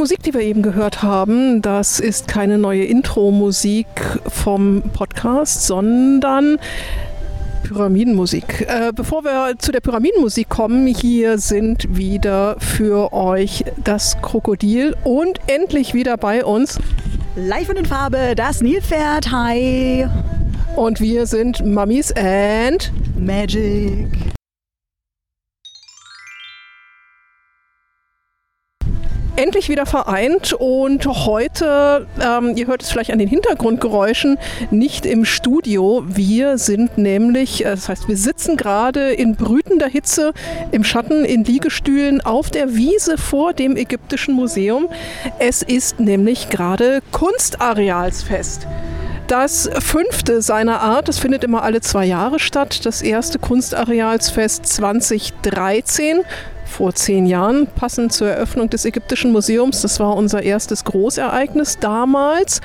Musik, die wir eben gehört haben, das ist keine neue Intro-Musik vom Podcast, sondern Pyramidenmusik. Äh, bevor wir zu der Pyramidenmusik kommen, hier sind wieder für euch das Krokodil und endlich wieder bei uns. Live und in Farbe, das Nilpferd. Hi. Und wir sind Mummies and Magic. Endlich wieder vereint und heute, ähm, ihr hört es vielleicht an den Hintergrundgeräuschen, nicht im Studio. Wir sind nämlich, äh, das heißt, wir sitzen gerade in brütender Hitze im Schatten in Liegestühlen auf der Wiese vor dem Ägyptischen Museum. Es ist nämlich gerade Kunstarealsfest das fünfte seiner Art. Das findet immer alle zwei Jahre statt. Das erste Kunstarealsfest 2013 vor zehn Jahren, passend zur Eröffnung des Ägyptischen Museums. Das war unser erstes Großereignis damals.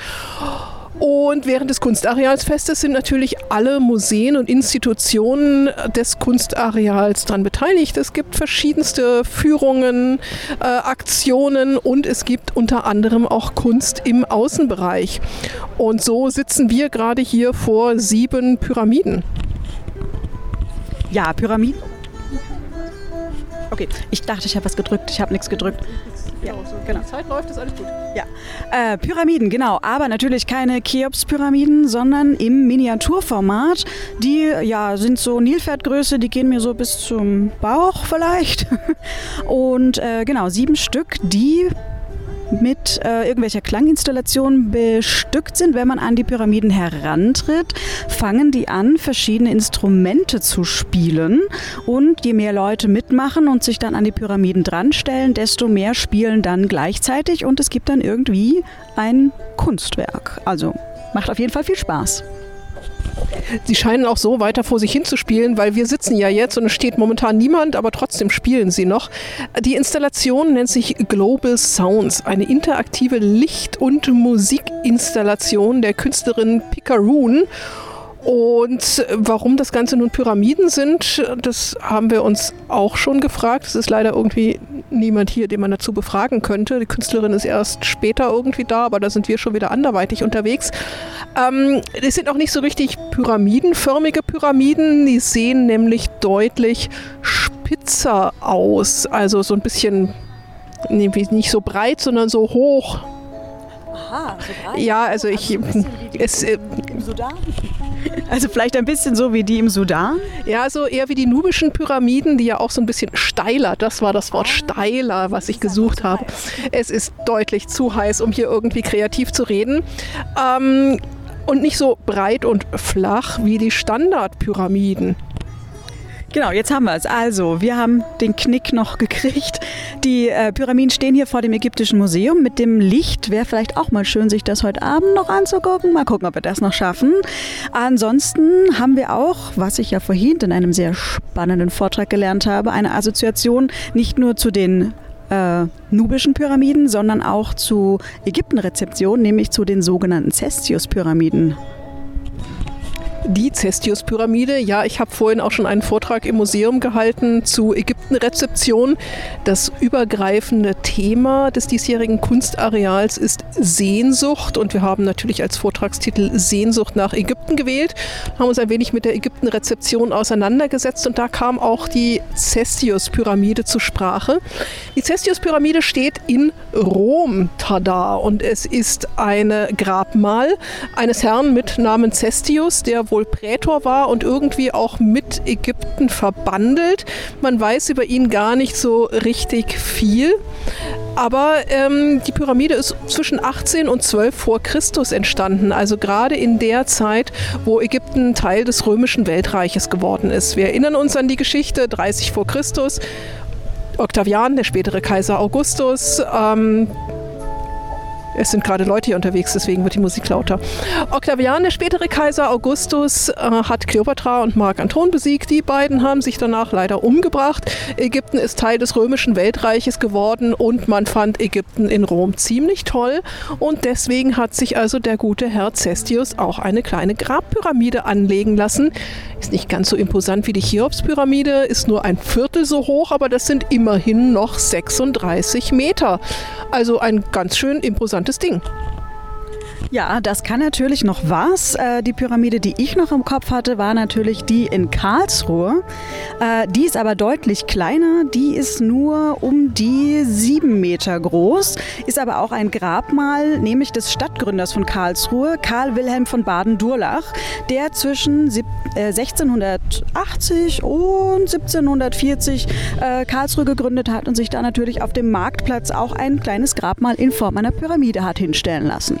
Und während des Kunstarealsfestes sind natürlich alle Museen und Institutionen des Kunstareals daran beteiligt. Es gibt verschiedenste Führungen, äh, Aktionen und es gibt unter anderem auch Kunst im Außenbereich. Und so sitzen wir gerade hier vor sieben Pyramiden. Ja, Pyramiden Okay, ich dachte, ich habe was gedrückt. Ich habe nichts gedrückt. Ja, so genau. Die Zeit läuft, ist alles gut. Ja. Äh, Pyramiden, genau. Aber natürlich keine Cheops-Pyramiden, sondern im Miniaturformat. Die ja, sind so Nilpferdgröße, die gehen mir so bis zum Bauch vielleicht. Und äh, genau, sieben Stück, die mit äh, irgendwelcher Klanginstallation bestückt sind. Wenn man an die Pyramiden herantritt, fangen die an, verschiedene Instrumente zu spielen. Und je mehr Leute mitmachen und sich dann an die Pyramiden dranstellen, desto mehr spielen dann gleichzeitig und es gibt dann irgendwie ein Kunstwerk. Also macht auf jeden Fall viel Spaß. Sie scheinen auch so weiter vor sich hin zu spielen, weil wir sitzen ja jetzt und es steht momentan niemand, aber trotzdem spielen sie noch. Die Installation nennt sich Global Sounds, eine interaktive Licht- und Musikinstallation der Künstlerin Picaroon. Und warum das Ganze nun Pyramiden sind, das haben wir uns auch schon gefragt. Es ist leider irgendwie niemand hier, den man dazu befragen könnte. Die Künstlerin ist erst später irgendwie da, aber da sind wir schon wieder anderweitig unterwegs. Ähm, es sind auch nicht so richtig pyramidenförmige Pyramiden. Die sehen nämlich deutlich spitzer aus. Also so ein bisschen, nee, nicht so breit, sondern so hoch. Aha, so breit. Ja, also ich. Also es, äh, Sudan? Also vielleicht ein bisschen so wie die im Sudan? Ja, so eher wie die nubischen Pyramiden, die ja auch so ein bisschen steiler, das war das Wort steiler, was ich gesucht habe. Es ist deutlich zu heiß, um hier irgendwie kreativ zu reden. Ähm, und nicht so breit und flach wie die Standardpyramiden. Genau, jetzt haben wir es. Also, wir haben den Knick noch gekriegt. Die äh, Pyramiden stehen hier vor dem Ägyptischen Museum mit dem Licht. Wäre vielleicht auch mal schön, sich das heute Abend noch anzugucken. Mal gucken, ob wir das noch schaffen. Ansonsten haben wir auch, was ich ja vorhin in einem sehr spannenden Vortrag gelernt habe, eine Assoziation nicht nur zu den äh, nubischen Pyramiden, sondern auch zu Ägyptenrezeptionen, nämlich zu den sogenannten Cestius-Pyramiden. Die Cestius-Pyramide, ja, ich habe vorhin auch schon einen Vortrag im Museum gehalten zu Ägyptenrezeption. Das übergreifende Thema des diesjährigen Kunstareals ist Sehnsucht und wir haben natürlich als Vortragstitel Sehnsucht nach Ägypten gewählt, haben uns ein wenig mit der Ägyptenrezeption auseinandergesetzt und da kam auch die Cestius-Pyramide zur Sprache. Die Cestius-Pyramide steht in Rom, tada, und es ist ein Grabmal eines Herrn mit Namen Cestius, der wohl wohl Prätor war und irgendwie auch mit Ägypten verbandelt. Man weiß über ihn gar nicht so richtig viel. Aber ähm, die Pyramide ist zwischen 18 und 12 vor Christus entstanden, also gerade in der Zeit, wo Ägypten Teil des römischen Weltreiches geworden ist. Wir erinnern uns an die Geschichte 30 vor Christus. Octavian, der spätere Kaiser Augustus, ähm, es sind gerade Leute hier unterwegs, deswegen wird die Musik lauter. Octavian, der spätere Kaiser Augustus, äh, hat Kleopatra und Mark Anton besiegt. Die beiden haben sich danach leider umgebracht. Ägypten ist Teil des römischen Weltreiches geworden und man fand Ägypten in Rom ziemlich toll. Und deswegen hat sich also der gute Herr Cestius auch eine kleine Grabpyramide anlegen lassen. Ist nicht ganz so imposant wie die Cheops-Pyramide, ist nur ein Viertel so hoch, aber das sind immerhin noch 36 Meter. Also ein ganz schön imposantes Ding. Ja, das kann natürlich noch was. Äh, die Pyramide, die ich noch im Kopf hatte, war natürlich die in Karlsruhe. Äh, die ist aber deutlich kleiner. Die ist nur um die sieben Meter groß, ist aber auch ein Grabmal, nämlich des Stadtgründers von Karlsruhe, Karl Wilhelm von Baden-Durlach, der zwischen 1680 äh, und 1740 Karlsruhe gegründet hat und sich da natürlich auf dem Marktplatz auch ein kleines Grabmal in Form einer Pyramide hat hinstellen lassen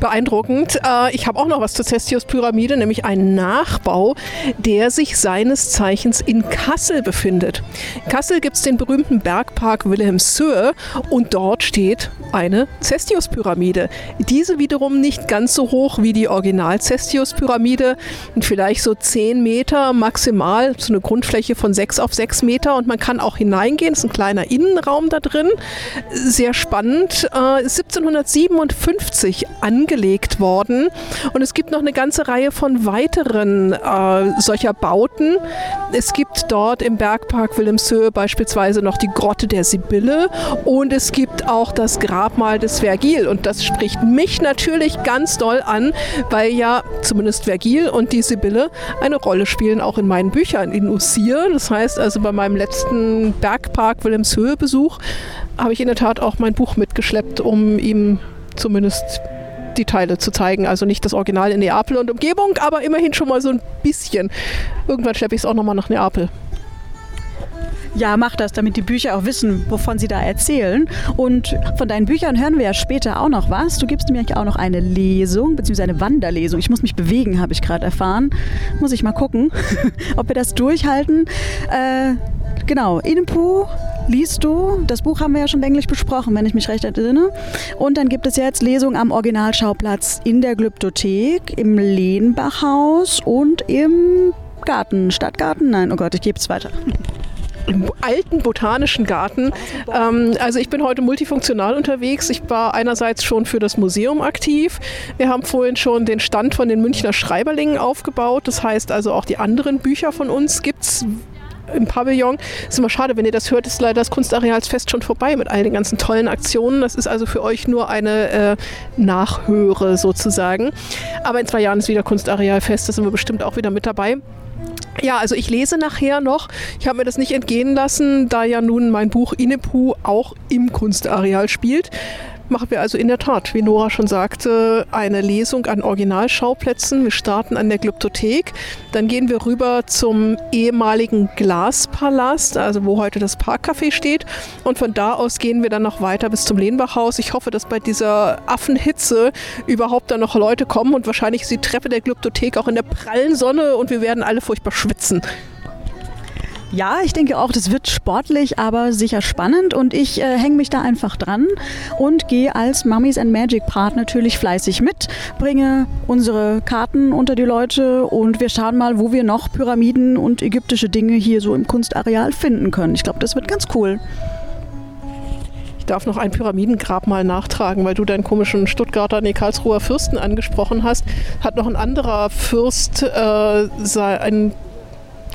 beeindruckend. Äh, ich habe auch noch was zur Cestius-Pyramide, nämlich einen Nachbau, der sich seines Zeichens in Kassel befindet. In Kassel gibt es den berühmten Bergpark Wilhelmshöhe und dort steht eine Cestius-Pyramide. Diese wiederum nicht ganz so hoch wie die Original-Cestius-Pyramide, vielleicht so 10 Meter maximal, so eine Grundfläche von 6 auf 6 Meter und man kann auch hineingehen. Es ist ein kleiner Innenraum da drin. Sehr spannend. Äh, 1757 angelegt worden und es gibt noch eine ganze Reihe von weiteren äh, solcher Bauten. Es gibt dort im Bergpark Wilhelmshöhe beispielsweise noch die Grotte der Sibylle und es gibt auch das Grab Grabmal des Vergil. Und das spricht mich natürlich ganz doll an, weil ja zumindest Vergil und die Sibylle eine Rolle spielen, auch in meinen Büchern in Usir. Das heißt also bei meinem letzten Bergpark Wilhelmshöhe Besuch habe ich in der Tat auch mein Buch mitgeschleppt, um ihm zumindest die Teile zu zeigen. Also nicht das Original in Neapel und Umgebung, aber immerhin schon mal so ein bisschen. Irgendwann schleppe ich es auch nochmal nach Neapel. Ja, mach das, damit die Bücher auch wissen, wovon sie da erzählen. Und von deinen Büchern hören wir ja später auch noch was. Du gibst mir auch noch eine Lesung, beziehungsweise eine Wanderlesung. Ich muss mich bewegen, habe ich gerade erfahren. Muss ich mal gucken, ob wir das durchhalten. Äh, genau, Inpu liest du. Das Buch haben wir ja schon länglich besprochen, wenn ich mich recht erinnere. Und dann gibt es jetzt Lesungen am Originalschauplatz in der Glyptothek, im Lehnbachhaus und im Garten, Stadtgarten. Nein, oh Gott, ich gebe es weiter im alten botanischen Garten. Ähm, also ich bin heute multifunktional unterwegs. Ich war einerseits schon für das Museum aktiv. Wir haben vorhin schon den Stand von den Münchner Schreiberlingen aufgebaut. Das heißt also auch die anderen Bücher von uns gibt es im Pavillon. Ist immer schade, wenn ihr das hört, ist leider das Kunstarealsfest schon vorbei mit all den ganzen tollen Aktionen. Das ist also für euch nur eine äh, Nachhöre sozusagen. Aber in zwei Jahren ist wieder Kunstarealfest, da sind wir bestimmt auch wieder mit dabei. Ja, also ich lese nachher noch. Ich habe mir das nicht entgehen lassen, da ja nun mein Buch Inepu auch im Kunstareal spielt machen wir also in der Tat, wie Nora schon sagte, eine Lesung an Originalschauplätzen. Wir starten an der Glyptothek, dann gehen wir rüber zum ehemaligen Glaspalast, also wo heute das Parkcafé steht. Und von da aus gehen wir dann noch weiter bis zum Lehnbachhaus. Ich hoffe, dass bei dieser Affenhitze überhaupt dann noch Leute kommen und wahrscheinlich ist die Treppe der Glyptothek auch in der prallen Sonne und wir werden alle furchtbar schwitzen. Ja, ich denke auch, das wird sportlich, aber sicher spannend und ich äh, hänge mich da einfach dran und gehe als Mummies and Magic Part natürlich fleißig mit, bringe unsere Karten unter die Leute und wir schauen mal, wo wir noch Pyramiden und ägyptische Dinge hier so im Kunstareal finden können. Ich glaube, das wird ganz cool darf noch ein Pyramidengrab mal nachtragen, weil du deinen komischen Stuttgarter, nee, Karlsruher Fürsten angesprochen hast. Hat noch ein anderer Fürst äh, ein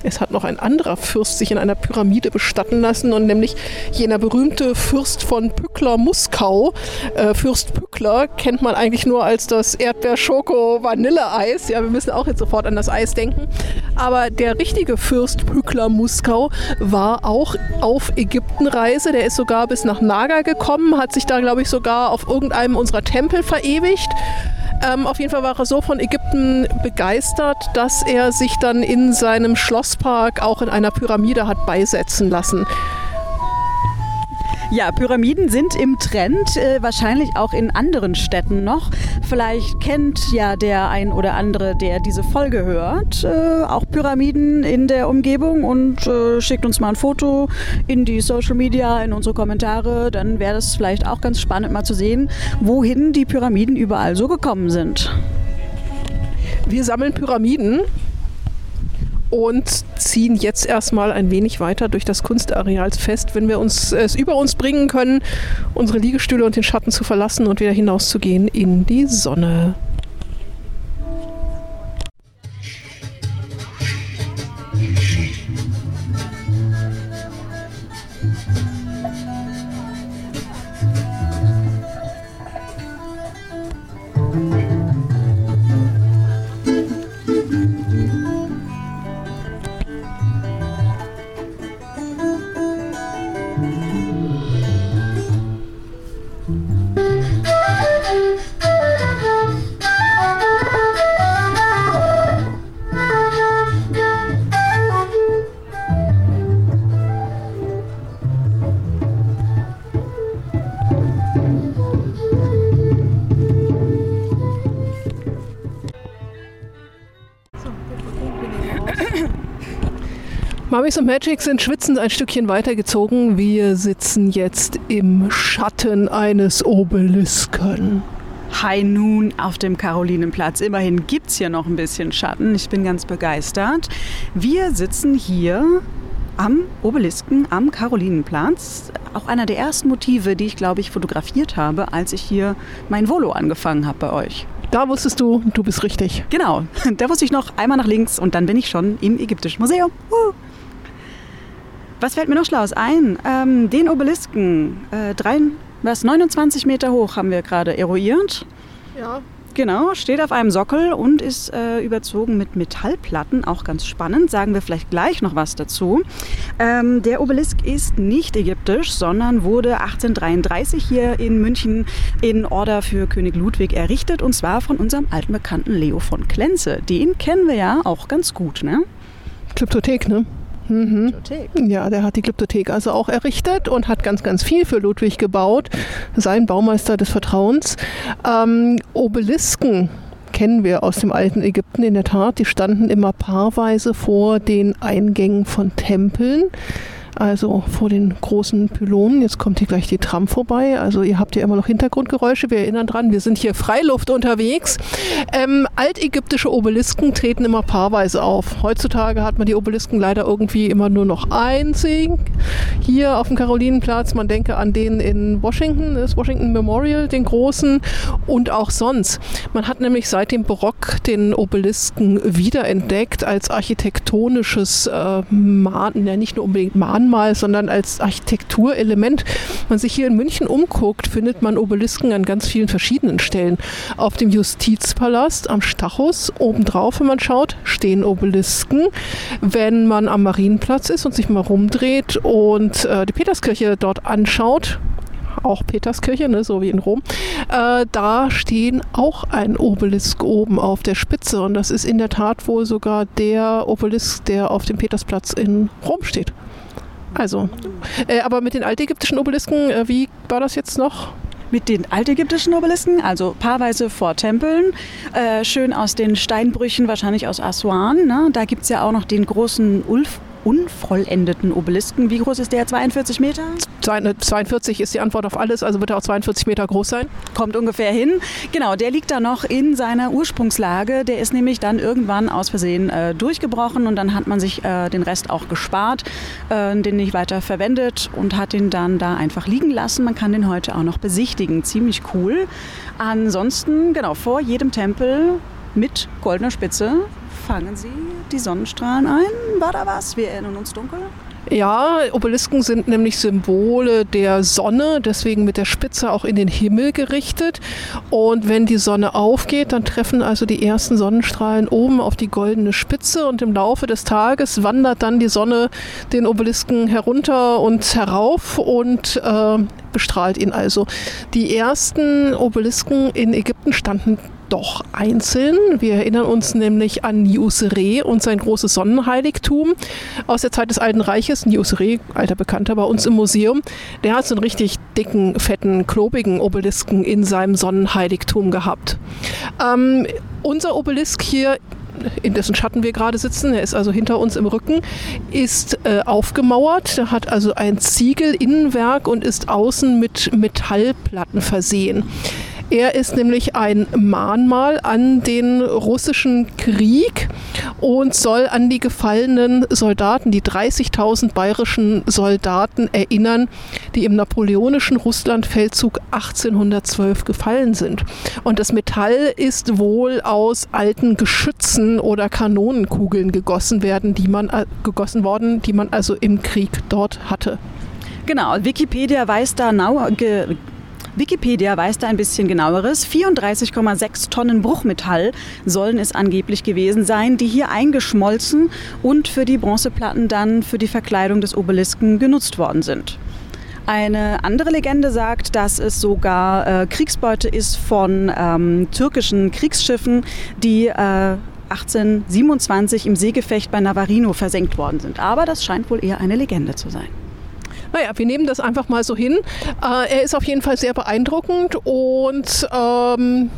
es hat noch ein anderer Fürst sich in einer Pyramide bestatten lassen und nämlich jener berühmte Fürst von Pückler-Muskau. Äh, Fürst Pückler kennt man eigentlich nur als das Erdbeer-Schoko-Vanilleeis. Ja, wir müssen auch jetzt sofort an das Eis denken. Aber der richtige Fürst Pückler-Muskau war auch auf Ägyptenreise. Der ist sogar bis nach Naga gekommen, hat sich da, glaube ich, sogar auf irgendeinem unserer Tempel verewigt. Ähm, auf jeden Fall war er so von Ägypten begeistert, dass er sich dann in seinem Schlosspark auch in einer Pyramide hat beisetzen lassen. Ja, Pyramiden sind im Trend, äh, wahrscheinlich auch in anderen Städten noch. Vielleicht kennt ja der ein oder andere, der diese Folge hört, äh, auch Pyramiden in der Umgebung und äh, schickt uns mal ein Foto in die Social Media, in unsere Kommentare. Dann wäre es vielleicht auch ganz spannend mal zu sehen, wohin die Pyramiden überall so gekommen sind. Wir sammeln Pyramiden und ziehen jetzt erstmal ein wenig weiter durch das Kunstareal fest, wenn wir uns es über uns bringen können, unsere Liegestühle und den Schatten zu verlassen und wieder hinauszugehen in die Sonne. Mamis und Magic sind schwitzend ein Stückchen weitergezogen. Wir sitzen jetzt im Schatten eines Obelisken. High Noon auf dem Karolinenplatz. Immerhin gibt es hier noch ein bisschen Schatten. Ich bin ganz begeistert. Wir sitzen hier am Obelisken, am Karolinenplatz. Auch einer der ersten Motive, die ich, glaube ich, fotografiert habe, als ich hier mein Volo angefangen habe bei euch. Da wusstest du, du bist richtig. Genau, da wusste ich noch einmal nach links und dann bin ich schon im Ägyptischen Museum. Uh. Was fällt mir noch Schlaues ein? Ähm, den Obelisken, äh, drei, was, 29 Meter hoch haben wir gerade eruiert. Ja. Genau, steht auf einem Sockel und ist äh, überzogen mit Metallplatten. Auch ganz spannend, sagen wir vielleicht gleich noch was dazu. Ähm, der Obelisk ist nicht ägyptisch, sondern wurde 1833 hier in München in Order für König Ludwig errichtet. Und zwar von unserem alten Bekannten Leo von Klenze. Den kennen wir ja auch ganz gut, ne? Kryptothek, ne? Mhm. Ja, der hat die Glyptothek also auch errichtet und hat ganz, ganz viel für Ludwig gebaut. Sein Baumeister des Vertrauens. Ähm, Obelisken kennen wir aus dem alten Ägypten in der Tat. Die standen immer paarweise vor den Eingängen von Tempeln also vor den großen Pylonen. Jetzt kommt hier gleich die Tram vorbei. Also ihr habt ja immer noch Hintergrundgeräusche. Wir erinnern dran, wir sind hier Freiluft unterwegs. Ähm, altägyptische Obelisken treten immer paarweise auf. Heutzutage hat man die Obelisken leider irgendwie immer nur noch einzig. Hier auf dem Karolinenplatz, man denke an den in Washington, das Washington Memorial, den großen und auch sonst. Man hat nämlich seit dem Barock den Obelisken wiederentdeckt als architektonisches äh, Mahn, ja nicht nur unbedingt Mahn, Mahnmal, sondern als Architekturelement. Man sich hier in München umguckt, findet man Obelisken an ganz vielen verschiedenen Stellen. Auf dem Justizpalast am Stachus, obendrauf, wenn man schaut, stehen Obelisken. Wenn man am Marienplatz ist und sich mal rumdreht und äh, die Peterskirche dort anschaut, auch Peterskirche, ne, so wie in Rom, äh, da stehen auch ein Obelisk oben auf der Spitze. Und das ist in der Tat wohl sogar der Obelisk, der auf dem Petersplatz in Rom steht. Also, äh, aber mit den altägyptischen Obelisken, äh, wie war das jetzt noch? Mit den altägyptischen Obelisken, also paarweise vor Tempeln, äh, schön aus den Steinbrüchen, wahrscheinlich aus Aswan. Ne? Da gibt es ja auch noch den großen Ulf unvollendeten Obelisken. Wie groß ist der? 42 Meter? 42 ist die Antwort auf alles, also wird er auch 42 Meter groß sein? Kommt ungefähr hin. Genau, der liegt da noch in seiner Ursprungslage. Der ist nämlich dann irgendwann aus Versehen äh, durchgebrochen und dann hat man sich äh, den Rest auch gespart, äh, den nicht weiter verwendet und hat ihn dann da einfach liegen lassen. Man kann den heute auch noch besichtigen. Ziemlich cool. Ansonsten, genau, vor jedem Tempel mit goldener Spitze fangen Sie die Sonnenstrahlen ein. War da was? Wir erinnern uns dunkel. Ja, Obelisken sind nämlich Symbole der Sonne, deswegen mit der Spitze auch in den Himmel gerichtet. Und wenn die Sonne aufgeht, dann treffen also die ersten Sonnenstrahlen oben auf die goldene Spitze und im Laufe des Tages wandert dann die Sonne den Obelisken herunter und herauf und äh, bestrahlt ihn also. Die ersten Obelisken in Ägypten standen doch einzeln. Wir erinnern uns nämlich an Niusre und sein großes Sonnenheiligtum aus der Zeit des Alten Reiches. Niusre, alter Bekannter bei uns im Museum, der hat so einen richtig dicken, fetten, klobigen Obelisken in seinem Sonnenheiligtum gehabt. Ähm, unser Obelisk hier in dessen Schatten wir gerade sitzen, er ist also hinter uns im Rücken, ist äh, aufgemauert. Er hat also ein Ziegel-Innenwerk und ist außen mit Metallplatten versehen. Er ist nämlich ein Mahnmal an den russischen Krieg und soll an die gefallenen Soldaten, die 30.000 bayerischen Soldaten erinnern, die im napoleonischen Russlandfeldzug 1812 gefallen sind. Und das Metall ist wohl aus alten Geschützen oder Kanonenkugeln gegossen werden, die man äh, gegossen worden, die man also im Krieg dort hatte. Genau, Wikipedia weiß da nau, ge, Wikipedia weiß da ein bisschen genaueres. 34,6 Tonnen Bruchmetall sollen es angeblich gewesen sein, die hier eingeschmolzen und für die Bronzeplatten dann für die Verkleidung des Obelisken genutzt worden sind. Eine andere Legende sagt, dass es sogar äh, Kriegsbeute ist von ähm, türkischen Kriegsschiffen, die äh, 1827 im Seegefecht bei Navarino versenkt worden sind. Aber das scheint wohl eher eine Legende zu sein. Naja, wir nehmen das einfach mal so hin. Äh, er ist auf jeden Fall sehr beeindruckend und ähm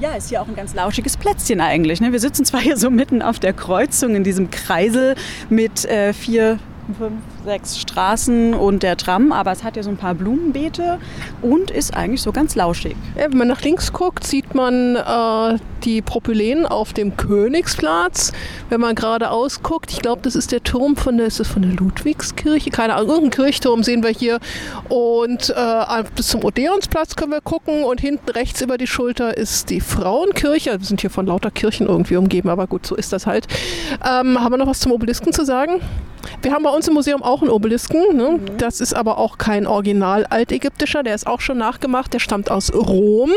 ja, ist hier auch ein ganz lauschiges Plätzchen eigentlich. Ne? Wir sitzen zwar hier so mitten auf der Kreuzung in diesem Kreisel mit äh, vier fünf, sechs Straßen und der Tram, aber es hat ja so ein paar Blumenbeete und ist eigentlich so ganz lauschig. Ja, wenn man nach links guckt, sieht man äh, die Propyläen auf dem Königsplatz. Wenn man geradeaus guckt, ich glaube, das ist der Turm von der, ist das von der Ludwigskirche? Keine Ahnung, irgendeinen Kirchturm sehen wir hier. Und äh, bis zum Odeonsplatz können wir gucken und hinten rechts über die Schulter ist die Frauenkirche. Wir sind hier von lauter Kirchen irgendwie umgeben, aber gut, so ist das halt. Ähm, haben wir noch was zum Obelisken zu sagen? Wir haben bei uns im Museum auch einen Obelisken. Ne? Mhm. Das ist aber auch kein Original altägyptischer. Der ist auch schon nachgemacht. Der stammt aus Rom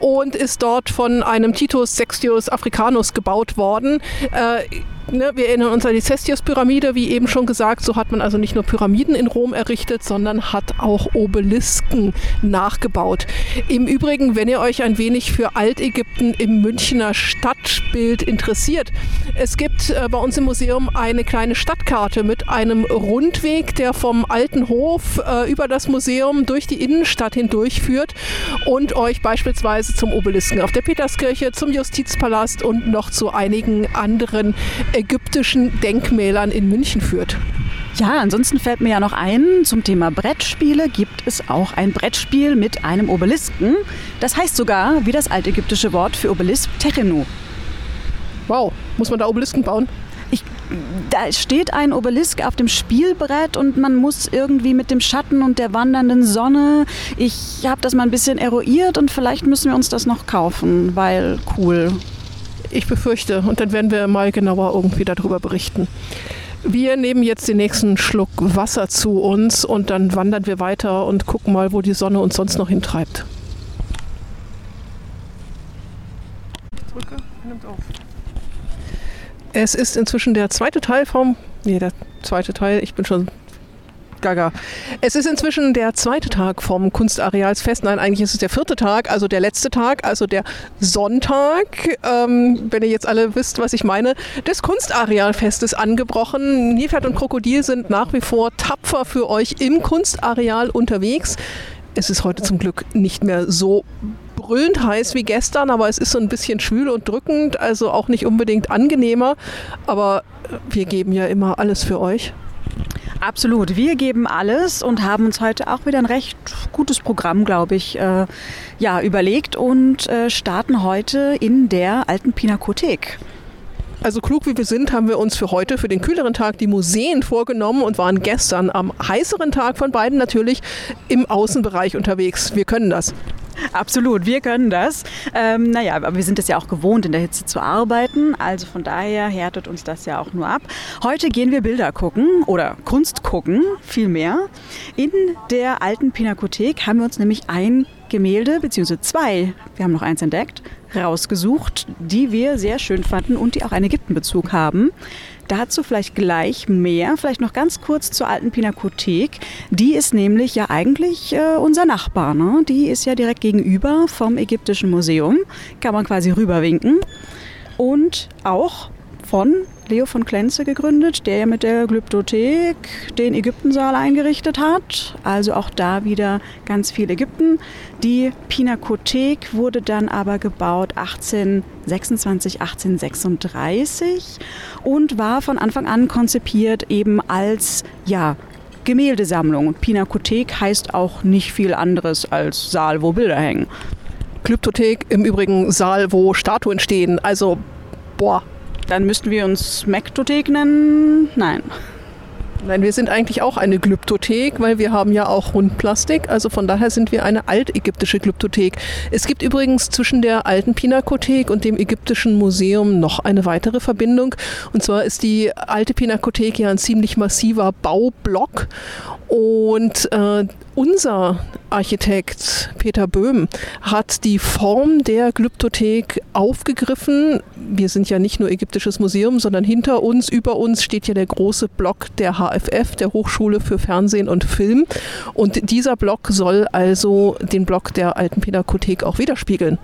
und ist dort von einem Titus Sextius Africanus gebaut worden. Äh, Ne, wir erinnern uns an die Cestius-Pyramide, wie eben schon gesagt. So hat man also nicht nur Pyramiden in Rom errichtet, sondern hat auch Obelisken nachgebaut. Im Übrigen, wenn ihr euch ein wenig für Altägypten im Münchner Stadtbild interessiert, es gibt äh, bei uns im Museum eine kleine Stadtkarte mit einem Rundweg, der vom alten Hof äh, über das Museum durch die Innenstadt hindurch führt und euch beispielsweise zum Obelisken auf der Peterskirche, zum Justizpalast und noch zu einigen anderen ägyptischen Denkmälern in München führt. Ja, ansonsten fällt mir ja noch ein, zum Thema Brettspiele gibt es auch ein Brettspiel mit einem Obelisken. Das heißt sogar, wie das altägyptische Wort für Obelisk, Techenu. Wow, muss man da Obelisken bauen? Ich, da steht ein Obelisk auf dem Spielbrett und man muss irgendwie mit dem Schatten und der wandernden Sonne. Ich habe das mal ein bisschen eruiert und vielleicht müssen wir uns das noch kaufen, weil cool. Ich befürchte. Und dann werden wir mal genauer irgendwie darüber berichten. Wir nehmen jetzt den nächsten Schluck Wasser zu uns und dann wandern wir weiter und gucken mal, wo die Sonne uns sonst noch hintreibt. Drücke, nimmt auf. Es ist inzwischen der zweite Teil vom. Nee, der zweite Teil. Ich bin schon gaga. Es ist inzwischen der zweite Tag vom Kunstarealsfest. Nein, eigentlich ist es der vierte Tag, also der letzte Tag, also der Sonntag, ähm, wenn ihr jetzt alle wisst, was ich meine, des Kunstarealfestes angebrochen. Nilpferd und Krokodil sind nach wie vor tapfer für euch im Kunstareal unterwegs. Es ist heute zum Glück nicht mehr so brüllend heiß wie gestern, aber es ist so ein bisschen schwül und drückend, also auch nicht unbedingt angenehmer. Aber wir geben ja immer alles für euch. Absolut. Wir geben alles und haben uns heute auch wieder ein recht gutes Programm, glaube ich, äh, ja, überlegt und äh, starten heute in der alten Pinakothek. Also klug wie wir sind, haben wir uns für heute, für den kühleren Tag, die Museen vorgenommen und waren gestern am heißeren Tag von beiden natürlich im Außenbereich unterwegs. Wir können das. Absolut, wir können das. Ähm, naja, aber wir sind es ja auch gewohnt, in der Hitze zu arbeiten. Also von daher härtet uns das ja auch nur ab. Heute gehen wir Bilder gucken oder Kunst gucken, vielmehr. In der alten Pinakothek haben wir uns nämlich ein Gemälde, beziehungsweise zwei, wir haben noch eins entdeckt, rausgesucht, die wir sehr schön fanden und die auch einen Ägyptenbezug haben. Dazu vielleicht gleich mehr, vielleicht noch ganz kurz zur alten Pinakothek. Die ist nämlich ja eigentlich äh, unser Nachbar. Ne? Die ist ja direkt gegenüber vom Ägyptischen Museum. Kann man quasi rüberwinken. Und auch von Leo von Klenze gegründet, der ja mit der Glyptothek den Ägyptensaal eingerichtet hat. Also auch da wieder ganz viel Ägypten. Die Pinakothek wurde dann aber gebaut 1826, 1836 und war von Anfang an konzipiert eben als ja, Gemäldesammlung. Pinakothek heißt auch nicht viel anderes als Saal, wo Bilder hängen. Glyptothek im Übrigen Saal, wo Statuen stehen. Also, boah, dann müssten wir uns Mektothek nennen? Nein. Nein, wir sind eigentlich auch eine Glyptothek, weil wir haben ja auch Rundplastik. Also von daher sind wir eine altägyptische Glyptothek. Es gibt übrigens zwischen der alten Pinakothek und dem Ägyptischen Museum noch eine weitere Verbindung. Und zwar ist die alte Pinakothek ja ein ziemlich massiver Baublock. Und äh, unser Architekt Peter Böhm hat die Form der Glyptothek aufgegriffen. Wir sind ja nicht nur Ägyptisches Museum, sondern hinter uns, über uns steht ja der große Block der HFF, der Hochschule für Fernsehen und Film. Und dieser Block soll also den Block der alten Pinakothek auch widerspiegeln.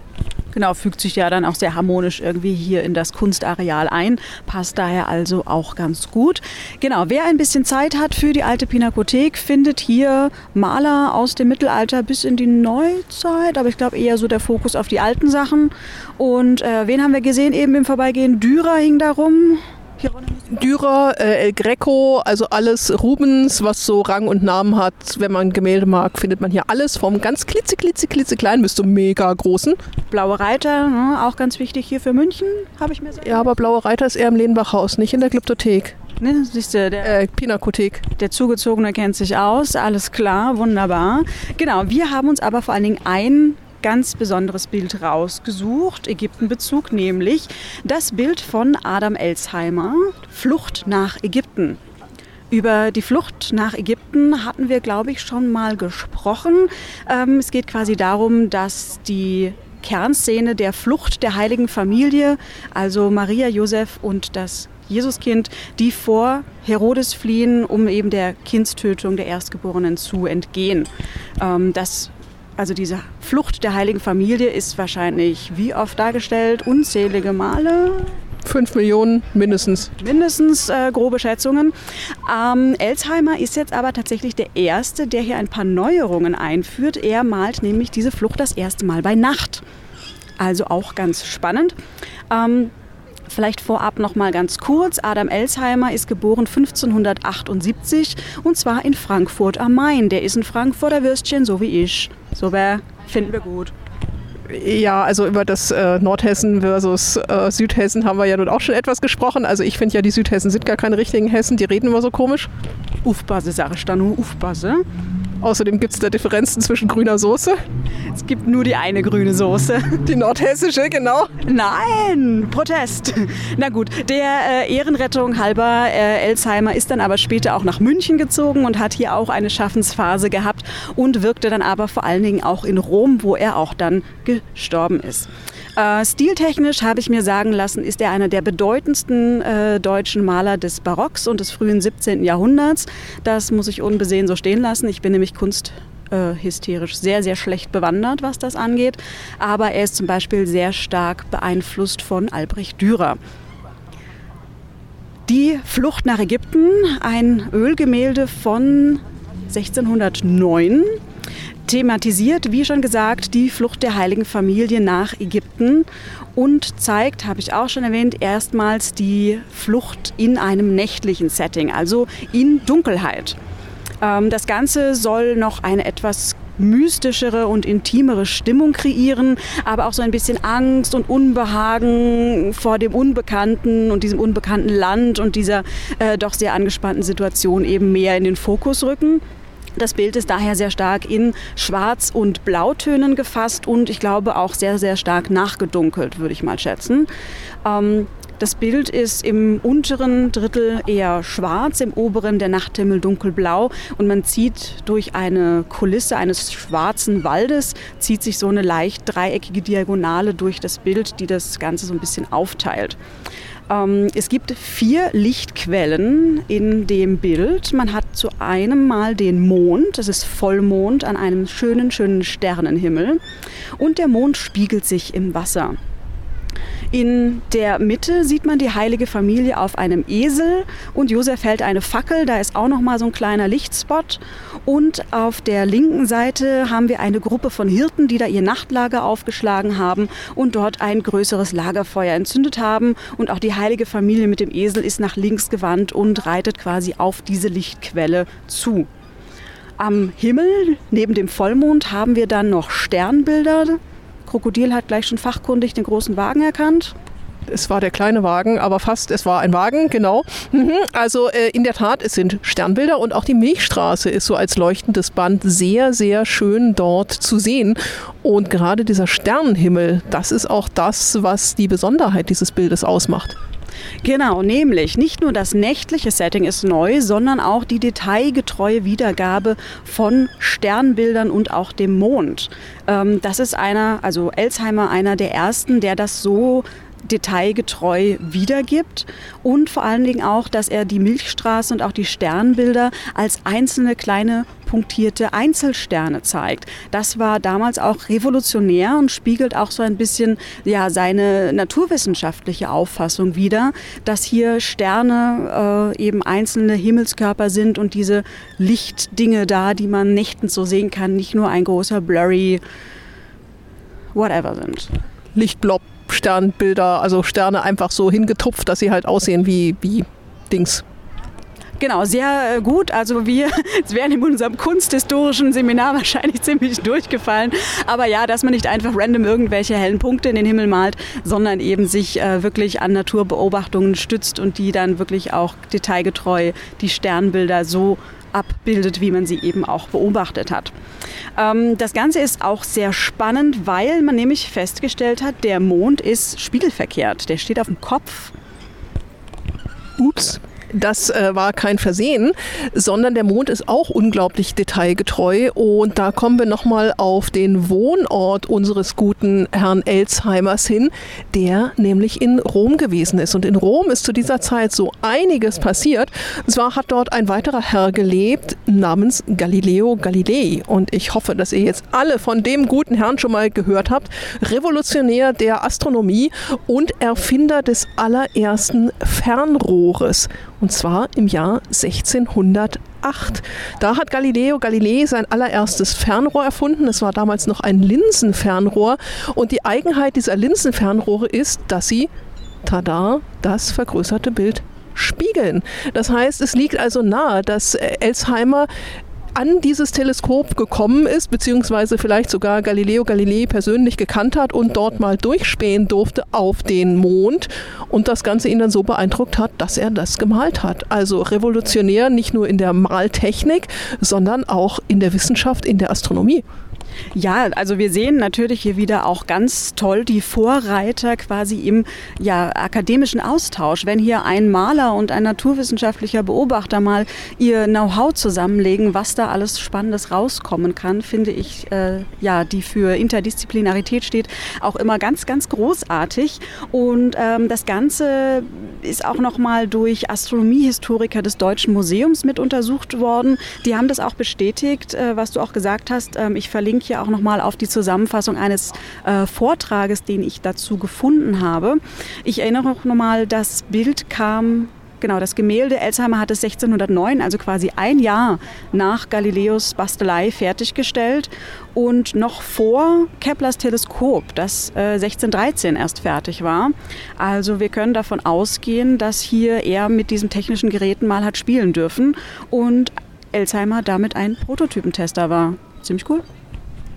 Genau, fügt sich ja dann auch sehr harmonisch irgendwie hier in das Kunstareal ein, passt daher also auch ganz gut. Genau, wer ein bisschen Zeit hat für die alte Pinakothek, findet hier Maler aus dem Mittelalter bis in die Neuzeit, aber ich glaube eher so der Fokus auf die alten Sachen. Und äh, wen haben wir gesehen eben im Vorbeigehen? Dürer hing da rum. Dürer, äh, El Greco, also alles Rubens, was so Rang und Namen hat. Wenn man Gemälde mag, findet man hier alles vom ganz klitze, klitze, klitze klein bis zum mega großen. Blaue Reiter, ne, auch ganz wichtig hier für München, habe ich mir so Ja, aber Blaue Reiter ist eher im Lehnbachhaus, nicht in der Glyptothek. Ne, siehst du, der, äh, Pinakothek. Der Zugezogene kennt sich aus, alles klar, wunderbar. Genau, wir haben uns aber vor allen Dingen ein ganz besonderes Bild rausgesucht, Ägyptenbezug, nämlich das Bild von Adam Elsheimer, Flucht nach Ägypten. Über die Flucht nach Ägypten hatten wir, glaube ich, schon mal gesprochen. Ähm, es geht quasi darum, dass die Kernszene der Flucht der heiligen Familie, also Maria, Josef und das Jesuskind, die vor Herodes fliehen, um eben der Kindstötung der Erstgeborenen zu entgehen. Ähm, das also diese Flucht der heiligen Familie ist wahrscheinlich wie oft dargestellt? Unzählige Male? Fünf Millionen mindestens. Mindestens äh, grobe Schätzungen. Ähm, Elsheimer ist jetzt aber tatsächlich der Erste, der hier ein paar Neuerungen einführt. Er malt nämlich diese Flucht das erste Mal bei Nacht. Also auch ganz spannend. Ähm, Vielleicht vorab noch mal ganz kurz. Adam Elsheimer ist geboren 1578 und zwar in Frankfurt am Main. Der ist ein Frankfurter Würstchen, so wie ich. So wäre, finden wir gut. Ja, also über das äh, Nordhessen versus äh, Südhessen haben wir ja nun auch schon etwas gesprochen. Also ich finde ja, die Südhessen sind gar keine richtigen Hessen, die reden immer so komisch. Ufbase, sage ich da nur, Ufbase. Außerdem gibt es da Differenzen zwischen grüner Soße. Es gibt nur die eine grüne Soße. Die nordhessische, genau. Nein, Protest. Na gut, der äh, Ehrenrettung halber äh, Elsheimer ist dann aber später auch nach München gezogen und hat hier auch eine Schaffensphase gehabt und wirkte dann aber vor allen Dingen auch in Rom, wo er auch dann gestorben ist. Äh, stiltechnisch habe ich mir sagen lassen, ist er einer der bedeutendsten äh, deutschen Maler des Barocks und des frühen 17. Jahrhunderts. Das muss ich unbesehen so stehen lassen. Ich bin nämlich kunsthysterisch sehr, sehr schlecht bewandert, was das angeht. Aber er ist zum Beispiel sehr stark beeinflusst von Albrecht Dürer. Die Flucht nach Ägypten, ein Ölgemälde von 1609 thematisiert, wie schon gesagt, die Flucht der heiligen Familie nach Ägypten und zeigt, habe ich auch schon erwähnt, erstmals die Flucht in einem nächtlichen Setting, also in Dunkelheit. Ähm, das Ganze soll noch eine etwas mystischere und intimere Stimmung kreieren, aber auch so ein bisschen Angst und Unbehagen vor dem Unbekannten und diesem unbekannten Land und dieser äh, doch sehr angespannten Situation eben mehr in den Fokus rücken. Das Bild ist daher sehr stark in Schwarz- und Blautönen gefasst und ich glaube auch sehr, sehr stark nachgedunkelt, würde ich mal schätzen. Ähm, das Bild ist im unteren Drittel eher schwarz, im oberen der Nachthimmel dunkelblau und man zieht durch eine Kulisse eines schwarzen Waldes, zieht sich so eine leicht dreieckige Diagonale durch das Bild, die das Ganze so ein bisschen aufteilt. Ähm, es gibt vier Lichtquellen in dem Bild. Man hat zu einem Mal den Mond, das ist Vollmond an einem schönen, schönen Sternenhimmel. Und der Mond spiegelt sich im Wasser. In der Mitte sieht man die heilige Familie auf einem Esel und Josef hält eine Fackel, da ist auch noch mal so ein kleiner Lichtspot. Und auf der linken Seite haben wir eine Gruppe von Hirten, die da ihr Nachtlager aufgeschlagen haben und dort ein größeres Lagerfeuer entzündet haben. Und auch die heilige Familie mit dem Esel ist nach links gewandt und reitet quasi auf diese Lichtquelle zu. Am Himmel neben dem Vollmond haben wir dann noch Sternbilder, Krokodil hat gleich schon fachkundig den großen Wagen erkannt. Es war der kleine Wagen, aber fast, es war ein Wagen, genau. Mhm. Also äh, in der Tat, es sind Sternbilder und auch die Milchstraße ist so als leuchtendes Band sehr, sehr schön dort zu sehen. Und gerade dieser Sternenhimmel, das ist auch das, was die Besonderheit dieses Bildes ausmacht. Genau, nämlich nicht nur das nächtliche Setting ist neu, sondern auch die detailgetreue Wiedergabe von Sternbildern und auch dem Mond. Ähm, das ist einer, also Elsheimer, einer der ersten, der das so detailgetreu wiedergibt und vor allen Dingen auch, dass er die Milchstraße und auch die Sternbilder als einzelne kleine punktierte Einzelsterne zeigt. Das war damals auch revolutionär und spiegelt auch so ein bisschen ja, seine naturwissenschaftliche Auffassung wider, dass hier Sterne äh, eben einzelne Himmelskörper sind und diese Lichtdinge da, die man nächtens so sehen kann, nicht nur ein großer blurry whatever sind. Lichtblob Sternbilder, also Sterne einfach so hingetupft, dass sie halt aussehen wie, wie Dings. Genau, sehr äh, gut. Also wir wären in unserem kunsthistorischen Seminar wahrscheinlich ziemlich durchgefallen. Aber ja, dass man nicht einfach random irgendwelche hellen Punkte in den Himmel malt, sondern eben sich äh, wirklich an Naturbeobachtungen stützt und die dann wirklich auch detailgetreu die Sternbilder so abbildet, wie man sie eben auch beobachtet hat. Ähm, das Ganze ist auch sehr spannend, weil man nämlich festgestellt hat, der Mond ist spiegelverkehrt. Der steht auf dem Kopf. Ups. Das äh, war kein Versehen, sondern der Mond ist auch unglaublich detailgetreu. Und da kommen wir nochmal auf den Wohnort unseres guten Herrn Elzheimers hin, der nämlich in Rom gewesen ist. Und in Rom ist zu dieser Zeit so einiges passiert. Und zwar hat dort ein weiterer Herr gelebt namens Galileo Galilei. Und ich hoffe, dass ihr jetzt alle von dem guten Herrn schon mal gehört habt. Revolutionär der Astronomie und Erfinder des allerersten Fernrohres und zwar im Jahr 1608. Da hat Galileo Galilei sein allererstes Fernrohr erfunden. Es war damals noch ein Linsenfernrohr und die Eigenheit dieser Linsenfernrohre ist, dass sie, tada, das vergrößerte Bild spiegeln. Das heißt, es liegt also nahe, dass Elsheimer an dieses Teleskop gekommen ist, beziehungsweise vielleicht sogar Galileo Galilei persönlich gekannt hat und dort mal durchspähen durfte auf den Mond und das Ganze ihn dann so beeindruckt hat, dass er das gemalt hat. Also revolutionär nicht nur in der Maltechnik, sondern auch in der Wissenschaft, in der Astronomie. Ja, also wir sehen natürlich hier wieder auch ganz toll die Vorreiter quasi im ja, akademischen Austausch. Wenn hier ein Maler und ein naturwissenschaftlicher Beobachter mal ihr Know-how zusammenlegen, was da alles Spannendes rauskommen kann, finde ich, äh, ja, die für Interdisziplinarität steht, auch immer ganz, ganz großartig. Und ähm, das Ganze ist auch nochmal durch Astronomiehistoriker des Deutschen Museums mit untersucht worden. Die haben das auch bestätigt, äh, was du auch gesagt hast. Ähm, ich verlinke hier auch nochmal auf die Zusammenfassung eines äh, Vortrages, den ich dazu gefunden habe. Ich erinnere auch nochmal, das Bild kam Genau, das Gemälde Elsheimer hat es 1609, also quasi ein Jahr nach Galileos Bastelei fertiggestellt und noch vor Keplers Teleskop, das äh, 1613 erst fertig war. Also wir können davon ausgehen, dass hier er mit diesen technischen Geräten mal hat spielen dürfen und Elsheimer damit ein Prototypentester war. Ziemlich cool.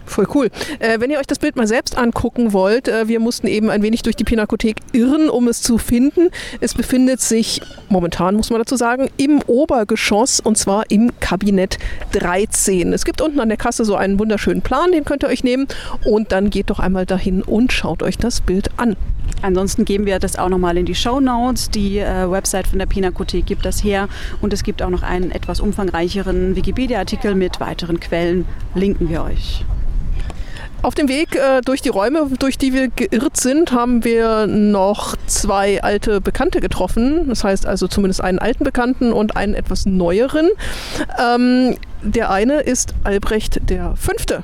Voll cool. Äh, wenn ihr euch das Bild mal selbst angucken wollt, äh, wir mussten eben ein wenig durch die Pinakothek irren, um es zu finden. Es befindet sich momentan, muss man dazu sagen, im Obergeschoss und zwar im Kabinett 13. Es gibt unten an der Kasse so einen wunderschönen Plan, den könnt ihr euch nehmen und dann geht doch einmal dahin und schaut euch das Bild an. Ansonsten geben wir das auch nochmal in die Show Notes. Die äh, Website von der Pinakothek gibt das her und es gibt auch noch einen etwas umfangreicheren Wikipedia-Artikel mit weiteren Quellen. Linken wir euch. Auf dem Weg äh, durch die Räume, durch die wir geirrt sind, haben wir noch zwei alte Bekannte getroffen. Das heißt also zumindest einen alten Bekannten und einen etwas neueren. Ähm, der eine ist Albrecht der Fünfte.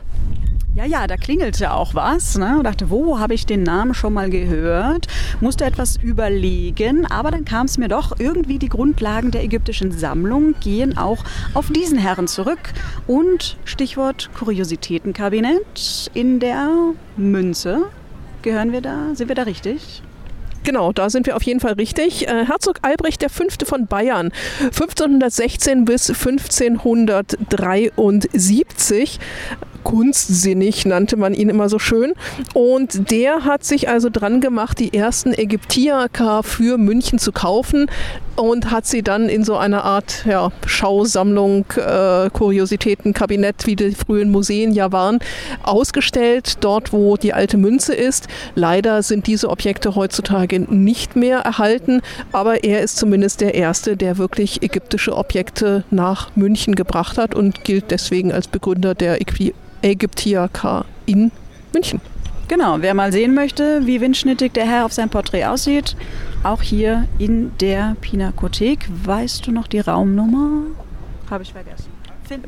Ja, ja, da klingelte auch was. Ne? Dachte, wo habe ich den Namen schon mal gehört? Musste etwas überlegen, aber dann kam es mir doch, irgendwie die Grundlagen der ägyptischen Sammlung gehen auch auf diesen Herren zurück. Und Stichwort Kuriositätenkabinett in der Münze. Gehören wir da? Sind wir da richtig? Genau, da sind wir auf jeden Fall richtig. Äh, Herzog Albrecht V. von Bayern, 1516 bis 1573, kunstsinnig nannte man ihn immer so schön. Und der hat sich also dran gemacht, die ersten Ägyptiaker für München zu kaufen und hat sie dann in so einer Art ja, Schausammlung, äh, Kuriositätenkabinett, wie die frühen Museen ja waren, ausgestellt, dort wo die alte Münze ist. Leider sind diese Objekte heutzutage nicht mehr erhalten, aber er ist zumindest der Erste, der wirklich ägyptische Objekte nach München gebracht hat und gilt deswegen als Begründer der Äqui Ägyptiaker in München. Genau, wer mal sehen möchte, wie windschnittig der Herr auf seinem Porträt aussieht, auch hier in der Pinakothek. Weißt du noch die Raumnummer? Habe ich vergessen.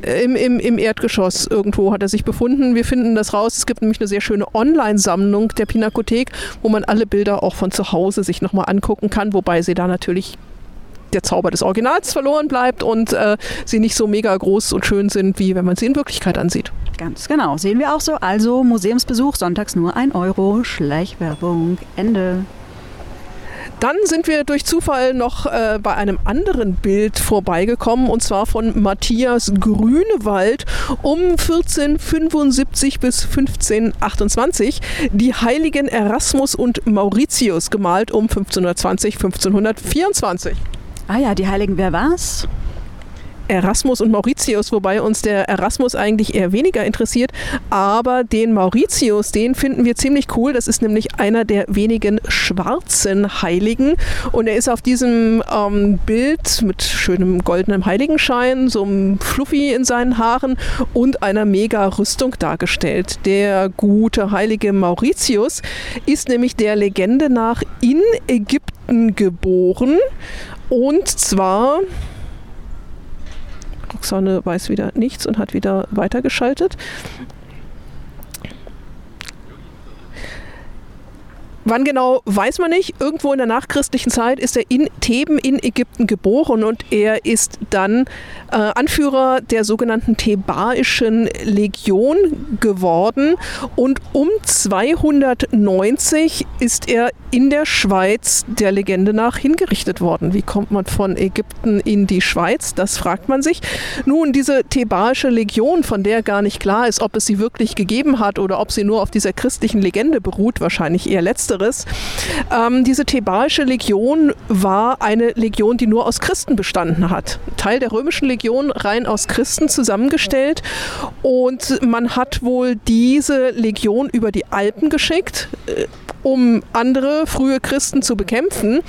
Im, im, Im Erdgeschoss irgendwo hat er sich befunden. Wir finden das raus. Es gibt nämlich eine sehr schöne Online-Sammlung der Pinakothek, wo man alle Bilder auch von zu Hause sich nochmal angucken kann, wobei sie da natürlich der Zauber des Originals verloren bleibt und äh, sie nicht so mega groß und schön sind, wie wenn man sie in Wirklichkeit ansieht. Ganz genau, sehen wir auch so. Also Museumsbesuch sonntags nur ein Euro, Schleichwerbung, Ende. Dann sind wir durch Zufall noch äh, bei einem anderen Bild vorbeigekommen und zwar von Matthias Grünewald um 1475 bis 1528. Die Heiligen Erasmus und Mauritius gemalt um 1520, 1524. Ah ja, die Heiligen, wer war's? Erasmus und Mauritius, wobei uns der Erasmus eigentlich eher weniger interessiert, aber den Mauritius, den finden wir ziemlich cool. Das ist nämlich einer der wenigen schwarzen Heiligen und er ist auf diesem ähm, Bild mit schönem goldenem Heiligenschein, so einem Fluffy in seinen Haaren und einer mega Rüstung dargestellt. Der gute heilige Mauritius ist nämlich der Legende nach in Ägypten geboren und zwar Roxanne weiß wieder nichts und hat wieder weitergeschaltet. Wann genau, weiß man nicht. Irgendwo in der nachchristlichen Zeit ist er in Theben in Ägypten geboren und er ist dann äh, Anführer der sogenannten Thebaischen Legion geworden. Und um 290 ist er in der Schweiz der Legende nach hingerichtet worden. Wie kommt man von Ägypten in die Schweiz? Das fragt man sich. Nun, diese Thebaische Legion, von der gar nicht klar ist, ob es sie wirklich gegeben hat oder ob sie nur auf dieser christlichen Legende beruht, wahrscheinlich eher letzteres Letzteres. Ähm, diese Thebaische Legion war eine Legion, die nur aus Christen bestanden hat. Teil der römischen Legion rein aus Christen zusammengestellt. Und man hat wohl diese Legion über die Alpen geschickt äh, um andere frühe Christen zu bekämpfen.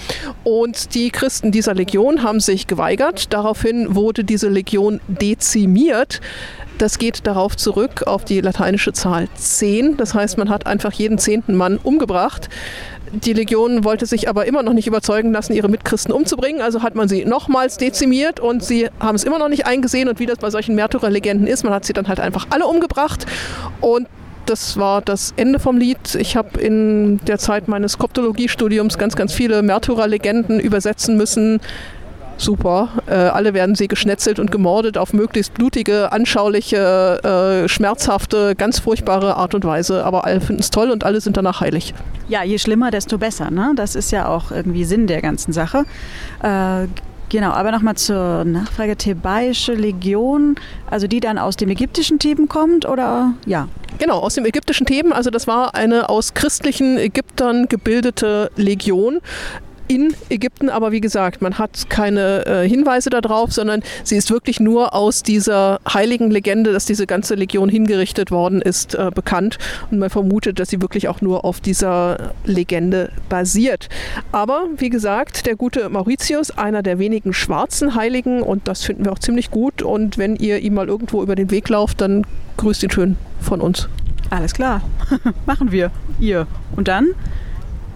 Und die Christen dieser Legion haben sich geweigert. Daraufhin wurde diese Legion dezimiert. Das geht darauf zurück, auf die lateinische Zahl 10. Das heißt, man hat einfach jeden zehnten Mann umgebracht. Die Legion wollte sich aber immer noch nicht überzeugen lassen, ihre Mitchristen umzubringen. Also hat man sie nochmals dezimiert und sie haben es immer noch nicht eingesehen. Und wie das bei solchen Märtyrerlegenden ist, man hat sie dann halt einfach alle umgebracht. Und das war das Ende vom Lied. Ich habe in der Zeit meines Koptologiestudiums ganz, ganz viele Märtyrerlegenden übersetzen müssen super. Äh, alle werden sie geschnetzelt und gemordet auf möglichst blutige, anschauliche, äh, schmerzhafte, ganz furchtbare Art und Weise. Aber alle finden es toll und alle sind danach heilig. Ja, je schlimmer, desto besser. Ne? Das ist ja auch irgendwie Sinn der ganzen Sache. Äh, Genau, aber nochmal zur Nachfrage, Thebaische Legion, also die dann aus dem ägyptischen Theben kommt oder ja? Genau, aus dem ägyptischen Theben, also das war eine aus christlichen Ägyptern gebildete Legion in Ägypten, aber wie gesagt, man hat keine äh, Hinweise darauf, sondern sie ist wirklich nur aus dieser heiligen Legende, dass diese ganze Legion hingerichtet worden ist, äh, bekannt. Und man vermutet, dass sie wirklich auch nur auf dieser Legende basiert. Aber wie gesagt, der gute Mauritius, einer der wenigen schwarzen Heiligen, und das finden wir auch ziemlich gut. Und wenn ihr ihm mal irgendwo über den Weg lauft, dann grüßt ihn schön von uns. Alles klar, machen wir. Ihr. Und dann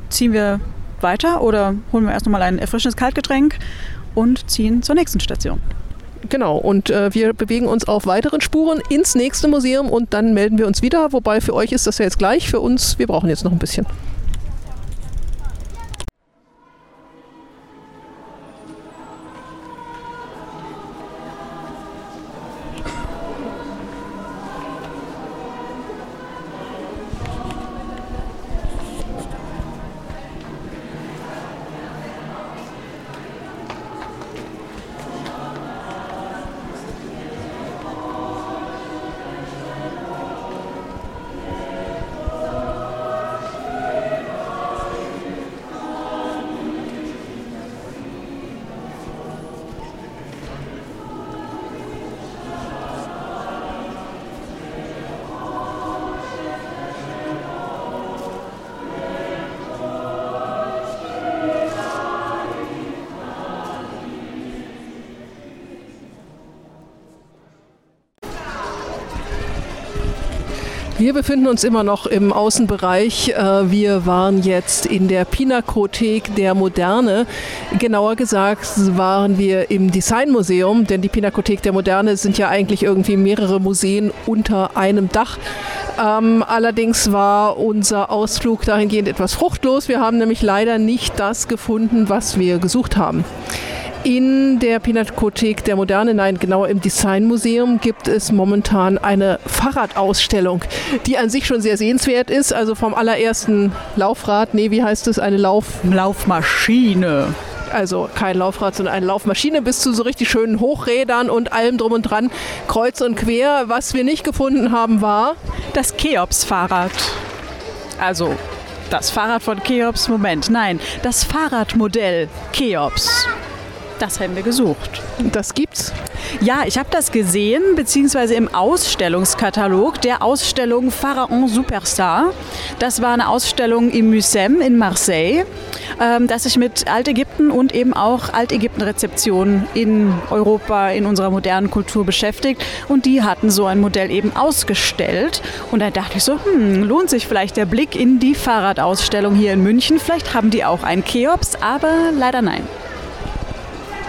ziehen wir weiter oder holen wir erst nochmal ein erfrischendes Kaltgetränk und ziehen zur nächsten Station. Genau, und äh, wir bewegen uns auf weiteren Spuren ins nächste Museum und dann melden wir uns wieder. Wobei für euch ist das ja jetzt gleich, für uns, wir brauchen jetzt noch ein bisschen. Wir befinden uns immer noch im Außenbereich. Äh, wir waren jetzt in der Pinakothek der Moderne. Genauer gesagt waren wir im Designmuseum, denn die Pinakothek der Moderne sind ja eigentlich irgendwie mehrere Museen unter einem Dach. Ähm, allerdings war unser Ausflug dahingehend etwas fruchtlos. Wir haben nämlich leider nicht das gefunden, was wir gesucht haben. In der Pinakothek der Moderne, nein, genauer im Designmuseum, gibt es momentan eine Fahrradausstellung, die an sich schon sehr sehenswert ist. Also vom allerersten Laufrad, nee, wie heißt es, eine Lauf Laufmaschine. Also kein Laufrad, sondern eine Laufmaschine bis zu so richtig schönen Hochrädern und allem drum und dran, kreuz und quer. Was wir nicht gefunden haben, war das Cheops-Fahrrad. Also das Fahrrad von Cheops, Moment, nein, das Fahrradmodell Cheops. Das haben wir gesucht. Das gibt's? Ja, ich habe das gesehen, beziehungsweise im Ausstellungskatalog der Ausstellung Pharaon Superstar. Das war eine Ausstellung im Museum in Marseille, ähm, das sich mit Altägypten und eben auch Altägypten-Rezeption in Europa, in unserer modernen Kultur beschäftigt. Und die hatten so ein Modell eben ausgestellt. Und da dachte ich so, hm, lohnt sich vielleicht der Blick in die Fahrradausstellung hier in München. Vielleicht haben die auch einen Cheops, aber leider nein.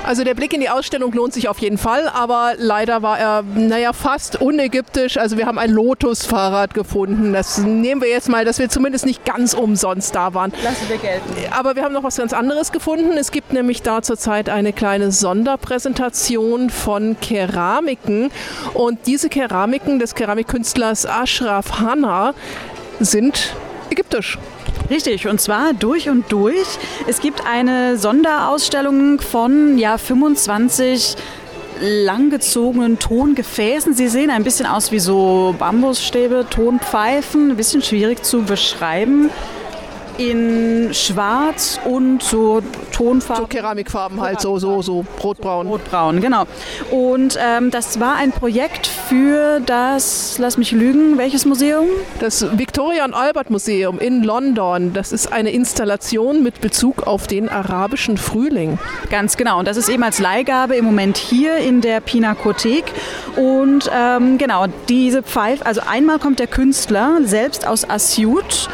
Also der Blick in die Ausstellung lohnt sich auf jeden Fall, aber leider war er, naja, fast unägyptisch. Also wir haben ein Lotus-Fahrrad gefunden. Das nehmen wir jetzt mal, dass wir zumindest nicht ganz umsonst da waren. Lassen wir gelten. Aber wir haben noch was ganz anderes gefunden. Es gibt nämlich da zurzeit eine kleine Sonderpräsentation von Keramiken. Und diese Keramiken des Keramikkünstlers Ashraf Hanna sind ägyptisch. Richtig, und zwar durch und durch. Es gibt eine Sonderausstellung von ja, 25 langgezogenen Tongefäßen. Sie sehen ein bisschen aus wie so Bambusstäbe, Tonpfeifen, ein bisschen schwierig zu beschreiben in Schwarz und so Tonfarben. So Keramikfarben halt, so, so, so rotbraun. Rotbraun, genau. Und ähm, das war ein Projekt für das, lass mich lügen, welches Museum? Das Victoria und Albert Museum in London. Das ist eine Installation mit Bezug auf den arabischen Frühling. Ganz genau. Und das ist eben als Leihgabe im Moment hier in der Pinakothek. Und ähm, genau, diese Pfeife, also einmal kommt der Künstler selbst aus Asyut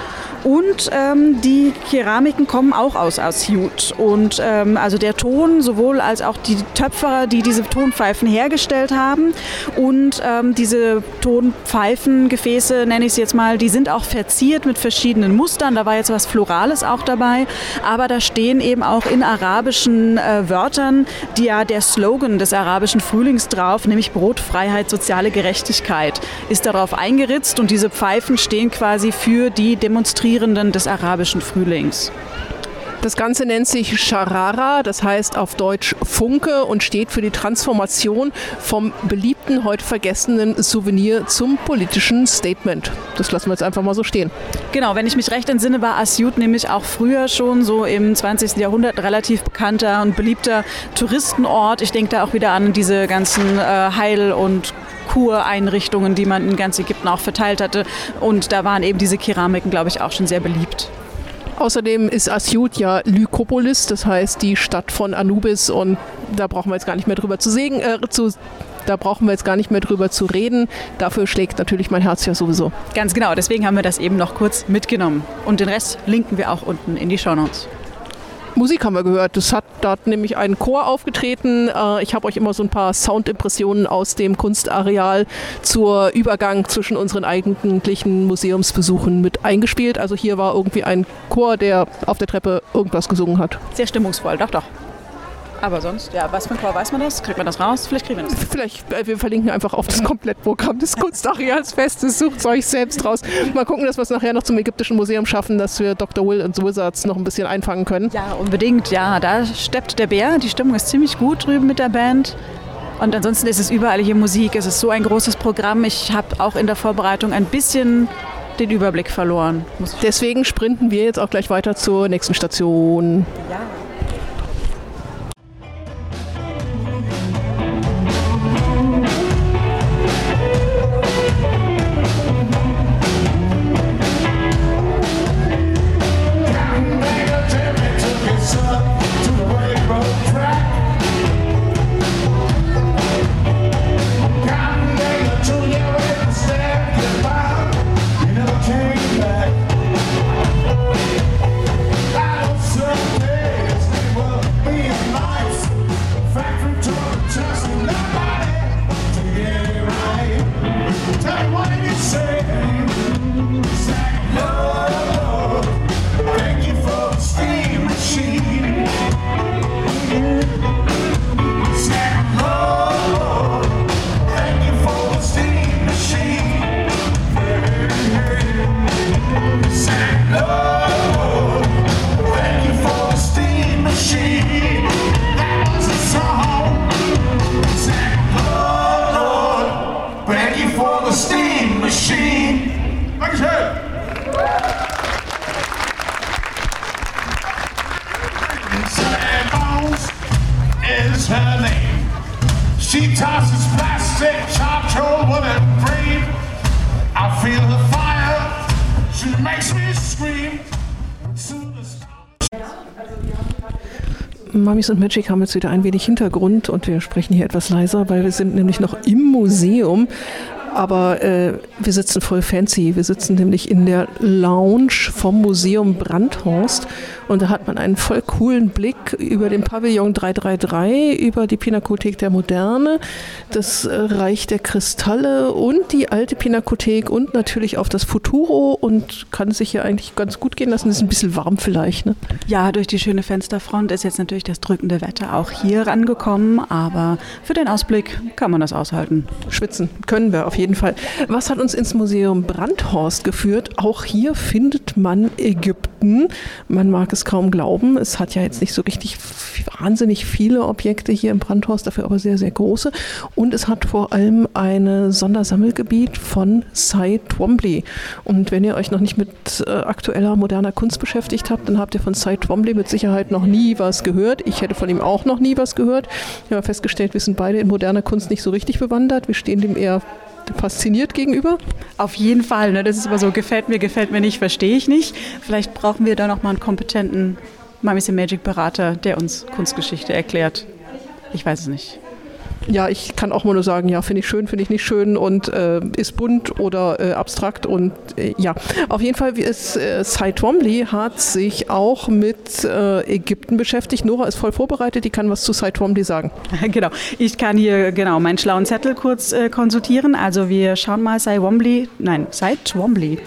Und ähm, die Keramiken kommen auch aus Asyut. Und ähm, also der Ton, sowohl als auch die Töpferer, die diese Tonpfeifen hergestellt haben und ähm, diese Tonpfeifengefäße, nenne ich sie jetzt mal, die sind auch verziert mit verschiedenen Mustern. Da war jetzt was Florales auch dabei. Aber da stehen eben auch in arabischen äh, Wörtern die ja der Slogan des arabischen Frühlings drauf, nämlich Brot, Freiheit, soziale Gerechtigkeit, ist darauf eingeritzt und diese Pfeifen stehen quasi für die Demonstrierenden des arabischen Frühlings. Das Ganze nennt sich Sharara, das heißt auf Deutsch Funke und steht für die Transformation vom beliebten, heute vergessenen Souvenir zum politischen Statement. Das lassen wir jetzt einfach mal so stehen. Genau, wenn ich mich recht entsinne, war Asyut nämlich auch früher schon so im 20. Jahrhundert relativ bekannter und beliebter Touristenort. Ich denke da auch wieder an diese ganzen äh, Heil- und Kureinrichtungen, die man in ganz Ägypten auch verteilt hatte. Und da waren eben diese Keramiken, glaube ich, auch schon sehr beliebt. Außerdem ist Asyut ja Lykopolis, das heißt die Stadt von Anubis und da brauchen wir jetzt gar nicht mehr drüber zu sägen, äh, zu da brauchen wir jetzt gar nicht mehr drüber zu reden. Dafür schlägt natürlich mein Herz ja sowieso. Ganz genau, deswegen haben wir das eben noch kurz mitgenommen. Und den Rest linken wir auch unten in die Show Notes. Musik haben wir gehört. Das hat, da hat nämlich ein Chor aufgetreten. Äh, ich habe euch immer so ein paar Soundimpressionen aus dem Kunstareal zur Übergang zwischen unseren eigentlichen Museumsbesuchen mit eingespielt. Also hier war irgendwie ein Chor, der auf der Treppe irgendwas gesungen hat. Sehr stimmungsvoll, doch, doch. Aber sonst, ja, was für ein Chor weiß man das? Kriegt man das raus? Vielleicht kriegen wir das. Vielleicht, äh, wir verlinken einfach auf das Komplettprogramm des Kunstarealsfestes. Sucht es euch selbst raus. Mal gucken, dass wir es nachher noch zum Ägyptischen Museum schaffen, dass wir Dr. Will und Wizards noch ein bisschen einfangen können. Ja, unbedingt. Ja, da steppt der Bär. Die Stimmung ist ziemlich gut drüben mit der Band. Und ansonsten ist es überall hier Musik. Es ist so ein großes Programm. Ich habe auch in der Vorbereitung ein bisschen den Überblick verloren. Deswegen sprinten wir jetzt auch gleich weiter zur nächsten Station. Ja. Mamis und Magic haben jetzt wieder ein wenig Hintergrund und wir sprechen hier etwas leiser, weil wir sind nämlich noch im Museum. Aber äh, wir sitzen voll fancy. Wir sitzen nämlich in der Lounge vom Museum Brandhorst und da hat man einen voll coolen Blick über den Pavillon 333, über die Pinakothek der Moderne, das äh, Reich der Kristalle und die alte Pinakothek und natürlich auf das Futuro und kann sich hier eigentlich ganz gut gehen lassen. Es ist ein bisschen warm vielleicht. Ne? Ja, durch die schöne Fensterfront ist jetzt natürlich das drückende Wetter auch hier rangekommen, aber für den Ausblick kann man das aushalten. Schwitzen können wir auf jeden Fall. Was hat uns ins Museum Brandhorst geführt? Auch hier findet man Ägypten. Man mag es kaum glauben. Es hat ja jetzt nicht so richtig wahnsinnig viele Objekte hier im Brandhaus, dafür aber sehr, sehr große. Und es hat vor allem ein Sondersammelgebiet von Cy Twombly. Und wenn ihr euch noch nicht mit äh, aktueller, moderner Kunst beschäftigt habt, dann habt ihr von Cy Twombly mit Sicherheit noch nie was gehört. Ich hätte von ihm auch noch nie was gehört. Wir haben festgestellt, wir sind beide in moderner Kunst nicht so richtig bewandert. Wir stehen dem eher fasziniert gegenüber? Auf jeden Fall. Ne? Das ist immer so, gefällt mir, gefällt mir nicht, verstehe ich nicht. Vielleicht brauchen wir da noch mal einen kompetenten Mamis Magic Berater, der uns Kunstgeschichte erklärt. Ich weiß es nicht. Ja, ich kann auch mal nur sagen, ja, finde ich schön, finde ich nicht schön und äh, ist bunt oder äh, abstrakt und äh, ja. Auf jeden Fall ist äh, Cy Twombly hat sich auch mit äh, Ägypten beschäftigt. Nora ist voll vorbereitet, die kann was zu Cy Twombly sagen. Genau, ich kann hier genau meinen schlauen Zettel kurz äh, konsultieren. Also wir schauen mal Cy Twombly, nein, Cy Twombly.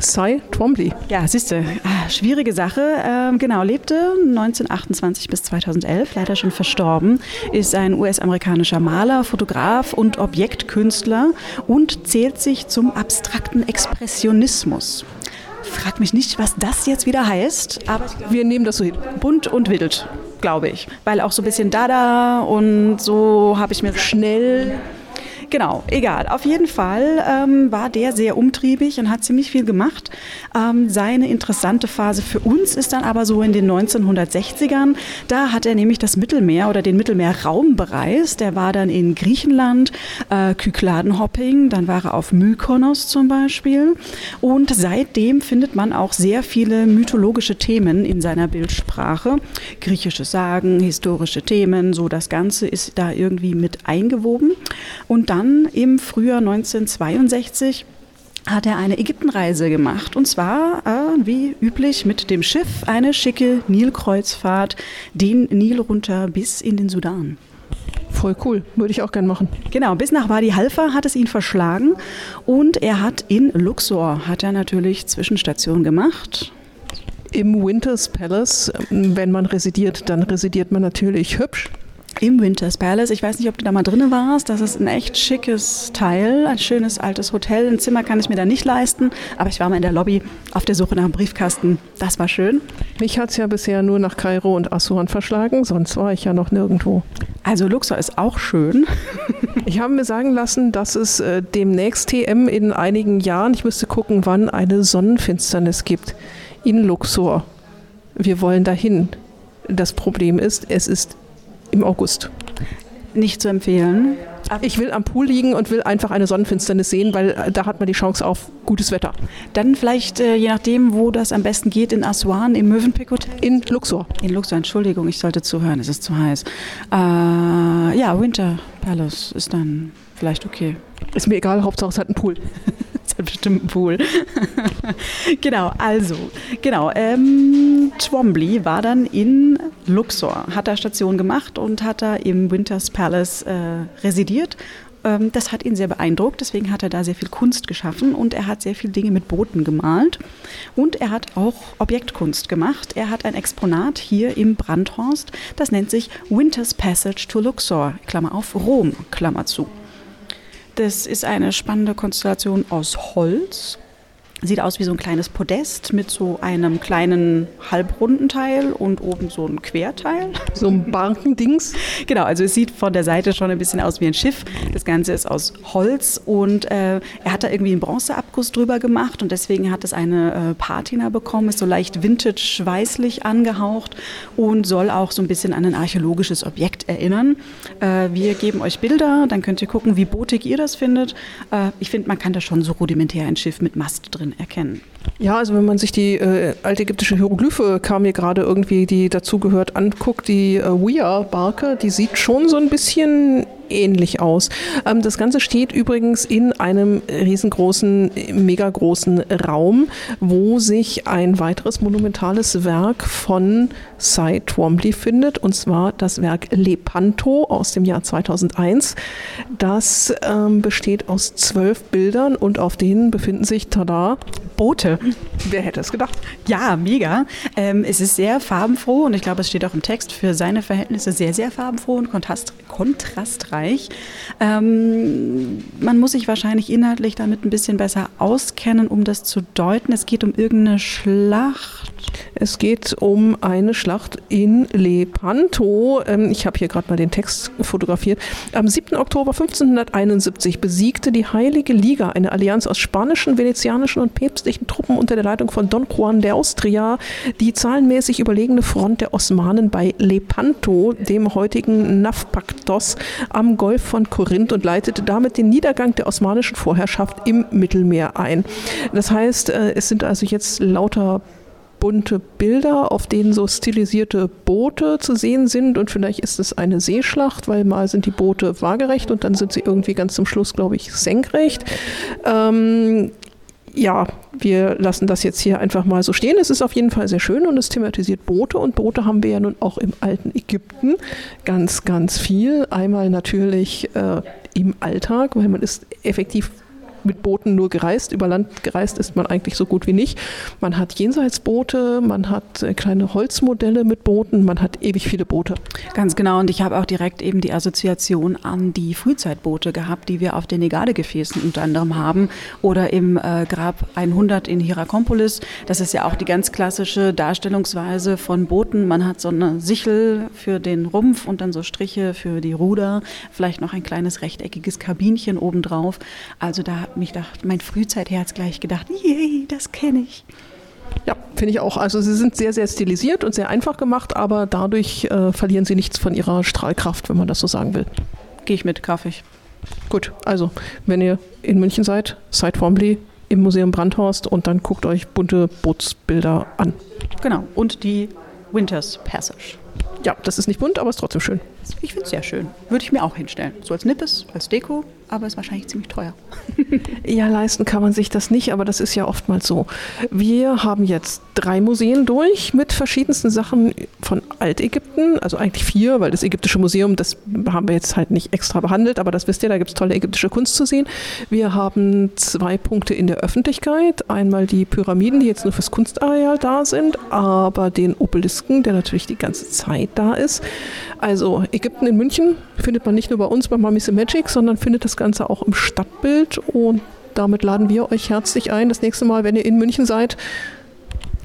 Cy Twombly. Ja, siehste, ah, schwierige Sache. Ähm, genau, lebte 1928 bis 2011, leider schon verstorben, ist ein US-amerikanischer Maler, Fotograf und Objektkünstler und zählt sich zum abstrakten Expressionismus. Frag mich nicht, was das jetzt wieder heißt, aber Wir nehmen das so hin. bunt und wild, glaube ich. Weil auch so ein bisschen Dada und so habe ich mir schnell. Genau, egal. Auf jeden Fall ähm, war der sehr umtriebig und hat ziemlich viel gemacht. Ähm, seine interessante Phase für uns ist dann aber so in den 1960ern. Da hat er nämlich das Mittelmeer oder den Mittelmeerraum bereist. Der war dann in Griechenland, äh, Kykladenhopping, dann war er auf Mykonos zum Beispiel. Und seitdem findet man auch sehr viele mythologische Themen in seiner Bildsprache. Griechische Sagen, historische Themen, so das Ganze ist da irgendwie mit eingewoben. Und dann im Frühjahr 1962 hat er eine Ägyptenreise gemacht. Und zwar, äh, wie üblich, mit dem Schiff eine schicke Nilkreuzfahrt den Nil runter bis in den Sudan. Voll cool, würde ich auch gern machen. Genau, bis nach Wadi Halfa hat es ihn verschlagen und er hat in Luxor, hat er natürlich Zwischenstation gemacht. Im Winters Palace, wenn man residiert, dann residiert man natürlich hübsch. Im Winters Palace. Ich weiß nicht, ob du da mal drin warst. Das ist ein echt schickes Teil, ein schönes altes Hotel. Ein Zimmer kann ich mir da nicht leisten, aber ich war mal in der Lobby auf der Suche nach einem Briefkasten. Das war schön. Mich hat es ja bisher nur nach Kairo und Assuan verschlagen, sonst war ich ja noch nirgendwo. Also Luxor ist auch schön. Ich habe mir sagen lassen, dass es äh, demnächst TM in einigen Jahren, ich müsste gucken, wann eine Sonnenfinsternis gibt in Luxor. Wir wollen dahin. Das Problem ist, es ist im August. Nicht zu empfehlen. Ich will am Pool liegen und will einfach eine Sonnenfinsternis sehen, weil äh, da hat man die Chance auf gutes Wetter. Dann vielleicht, äh, je nachdem, wo das am besten geht, in Aswan, im Mövenpick Hotel. In Luxor. In Luxor, Entschuldigung, ich sollte zuhören, es ist zu heiß. Äh, ja, Winter Palace ist dann vielleicht okay. Ist mir egal, Hauptsache es hat einen Pool. Hat bestimmt einen Pool. genau, also, genau. Ähm, Twombly war dann in Luxor, hat da Station gemacht und hat da im Winters Palace äh, residiert. Ähm, das hat ihn sehr beeindruckt, deswegen hat er da sehr viel Kunst geschaffen und er hat sehr viele Dinge mit Booten gemalt. Und er hat auch Objektkunst gemacht. Er hat ein Exponat hier im Brandhorst, das nennt sich Winters Passage to Luxor, Klammer auf, Rom, Klammer zu. Das ist eine spannende Konstellation aus Holz. Sieht aus wie so ein kleines Podest mit so einem kleinen halbrunden Teil und oben so ein Querteil. So ein Barkendings. Genau, also es sieht von der Seite schon ein bisschen aus wie ein Schiff. Das Ganze ist aus Holz und äh, er hat da irgendwie einen Bronzeabguss drüber gemacht und deswegen hat es eine äh, Patina bekommen, ist so leicht vintage-weißlich angehaucht und soll auch so ein bisschen an ein archäologisches Objekt erinnern. Äh, wir geben euch Bilder, dann könnt ihr gucken, wie botig ihr das findet. Äh, ich finde, man kann da schon so rudimentär ein Schiff mit Mast drin erkennen. Ja, also wenn man sich die äh, altägyptische Hieroglyphe, kam mir gerade irgendwie, die dazugehört, anguckt, die äh, Wia-Barke, die sieht schon so ein bisschen ähnlich aus. Ähm, das Ganze steht übrigens in einem riesengroßen, mega großen Raum, wo sich ein weiteres monumentales Werk von Cy Twombly findet, und zwar das Werk Lepanto aus dem Jahr 2001. Das ähm, besteht aus zwölf Bildern und auf denen befinden sich, tada, Boote. wer hätte es gedacht? Ja, mega. Ähm, es ist sehr farbenfroh und ich glaube, es steht auch im Text für seine Verhältnisse sehr, sehr farbenfroh und kontrast, kontrastreich. Ähm, man muss sich wahrscheinlich inhaltlich damit ein bisschen besser auskennen, um das zu deuten. Es geht um irgendeine Schlacht. Es geht um eine Schlacht in Lepanto. Ähm, Ich habe hier gerade mal den Text fotografiert. Am 7. Oktober 1571 besiegte die Heilige Liga, eine Allianz aus spanischen, venezianischen und päpstlichen Truppen unter der Leitung von Don Juan de Austria, die zahlenmäßig überlegene Front der Osmanen bei Lepanto, dem heutigen Nafpaktos am Golf von Korinth und leitete damit den Niedergang der osmanischen Vorherrschaft im Mittelmeer ein. Das heißt, äh, es sind also jetzt lauter bunte Bilder, auf denen so stilisierte Boote zu sehen sind und vielleicht ist es eine Seeschlacht, weil mal sind die Boote waagerecht und dann sind sie irgendwie ganz zum Schluss, glaube ich, senkrecht. Ähm, ja, wir lassen das jetzt hier einfach mal so stehen. Es ist auf jeden Fall sehr schön und es thematisiert Boote und Boote haben wir ja nun auch im alten Ägypten ganz, ganz viel. Einmal natürlich äh, im Alltag, weil man ist effektiv mit Booten nur gereist. Über Land gereist ist man eigentlich so gut wie nicht. Man hat Jenseitsboote, man hat äh, kleine Holzmodelle mit Booten, man hat ewig viele Boote. Ganz genau. Und ich habe auch direkt eben die Assoziation an die Frühzeitboote gehabt, die wir auf den Negade-Gefäßen unter anderem haben. Oder im äh, Grab 100 in Hierakonpolis. Das ist ja auch die ganz klassische Darstellungsweise von Booten. Man hat so eine Sichel für den Rumpf und dann so Striche für die Ruder. Vielleicht noch ein kleines rechteckiges Kabinchen obendrauf. Also da mich gedacht, mein Frühzeitherz gleich gedacht, yay, das kenne ich. Ja, finde ich auch. Also sie sind sehr, sehr stilisiert und sehr einfach gemacht, aber dadurch äh, verlieren sie nichts von ihrer Strahlkraft, wenn man das so sagen will. Gehe ich mit, kaufe ich. Gut, also wenn ihr in München seid, seid Formli im Museum Brandhorst und dann guckt euch bunte Bootsbilder an. Genau, und die Winters Passage. Ja, das ist nicht bunt, aber ist trotzdem schön. Ich finde es sehr schön. Würde ich mir auch hinstellen. So als Nippes, als Deko, aber ist wahrscheinlich ziemlich teuer. ja, leisten kann man sich das nicht, aber das ist ja oftmals so. Wir haben jetzt drei Museen durch mit verschiedensten Sachen von Altägypten, also eigentlich vier, weil das Ägyptische Museum, das haben wir jetzt halt nicht extra behandelt, aber das wisst ihr, da gibt es tolle ägyptische Kunst zu sehen. Wir haben zwei Punkte in der Öffentlichkeit. Einmal die Pyramiden, die jetzt nur fürs Kunstareal da sind, aber den Obelisken, der natürlich die ganze Zeit da ist. Also Ägypten in München findet man nicht nur bei uns bei Mummies Magic, sondern findet das Ganze auch im Stadtbild und damit laden wir euch herzlich ein, das nächste Mal, wenn ihr in München seid.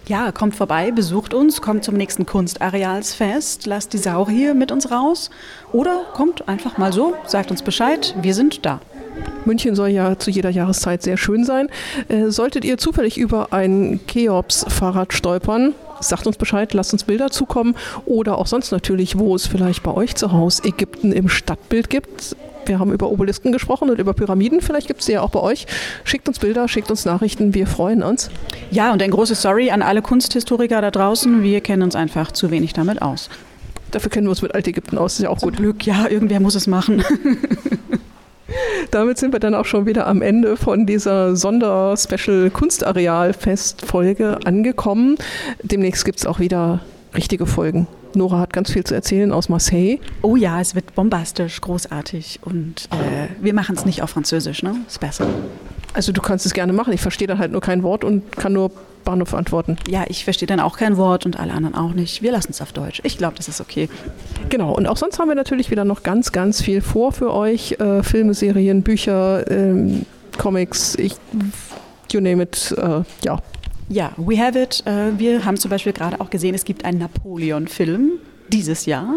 Ja, kommt vorbei, besucht uns, kommt zum nächsten Kunstarealsfest, lasst die Sau hier mit uns raus oder kommt einfach mal so, sagt uns Bescheid, wir sind da. München soll ja zu jeder Jahreszeit sehr schön sein. Äh, solltet ihr zufällig über ein Cheops-Fahrrad stolpern, sagt uns Bescheid, lasst uns Bilder zukommen oder auch sonst natürlich, wo es vielleicht bei euch zu Hause Ägypten im Stadtbild gibt. Wir haben über Obelisken gesprochen und über Pyramiden. Vielleicht gibt es sie ja auch bei euch. Schickt uns Bilder, schickt uns Nachrichten. Wir freuen uns. Ja, und ein großes Sorry an alle Kunsthistoriker da draußen. Wir kennen uns einfach zu wenig damit aus. Dafür kennen wir uns mit Altägypten aus. Das ist ja auch Zum gut. Glück, ja, irgendwer muss es machen. Damit sind wir dann auch schon wieder am Ende von dieser Sonder-Special-Kunstareal-Festfolge angekommen. Demnächst gibt es auch wieder richtige Folgen. Nora hat ganz viel zu erzählen aus Marseille. Oh ja, es wird bombastisch, großartig und äh, wir machen es nicht auf Französisch, ne? Ist besser. Also du kannst es gerne machen. Ich verstehe dann halt nur kein Wort und kann nur Bahnhof antworten. Ja, ich verstehe dann auch kein Wort und alle anderen auch nicht. Wir lassen es auf Deutsch. Ich glaube, das ist okay. Genau, und auch sonst haben wir natürlich wieder noch ganz, ganz viel vor für euch. Äh, Filme, Serien, Bücher, ähm, Comics, ich, you name it, äh, ja. Ja, we have it. Äh, wir haben zum Beispiel gerade auch gesehen, es gibt einen Napoleon-Film dieses Jahr.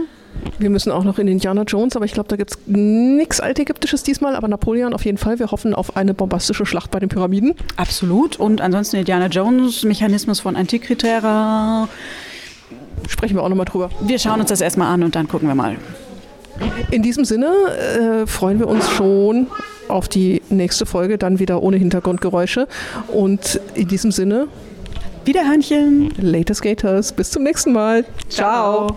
Wir müssen auch noch in Indiana Jones, aber ich glaube, da gibt es nichts Altägyptisches diesmal, aber Napoleon auf jeden Fall. Wir hoffen auf eine bombastische Schlacht bei den Pyramiden. Absolut. Und ansonsten Indiana Jones, Mechanismus von Antikythera. Sprechen wir auch nochmal drüber. Wir schauen uns das erstmal an und dann gucken wir mal. In diesem Sinne äh, freuen wir uns schon auf die nächste Folge, dann wieder ohne Hintergrundgeräusche. Und in diesem Sinne, Wiederhörnchen. Later Skaters. Bis zum nächsten Mal. Ciao.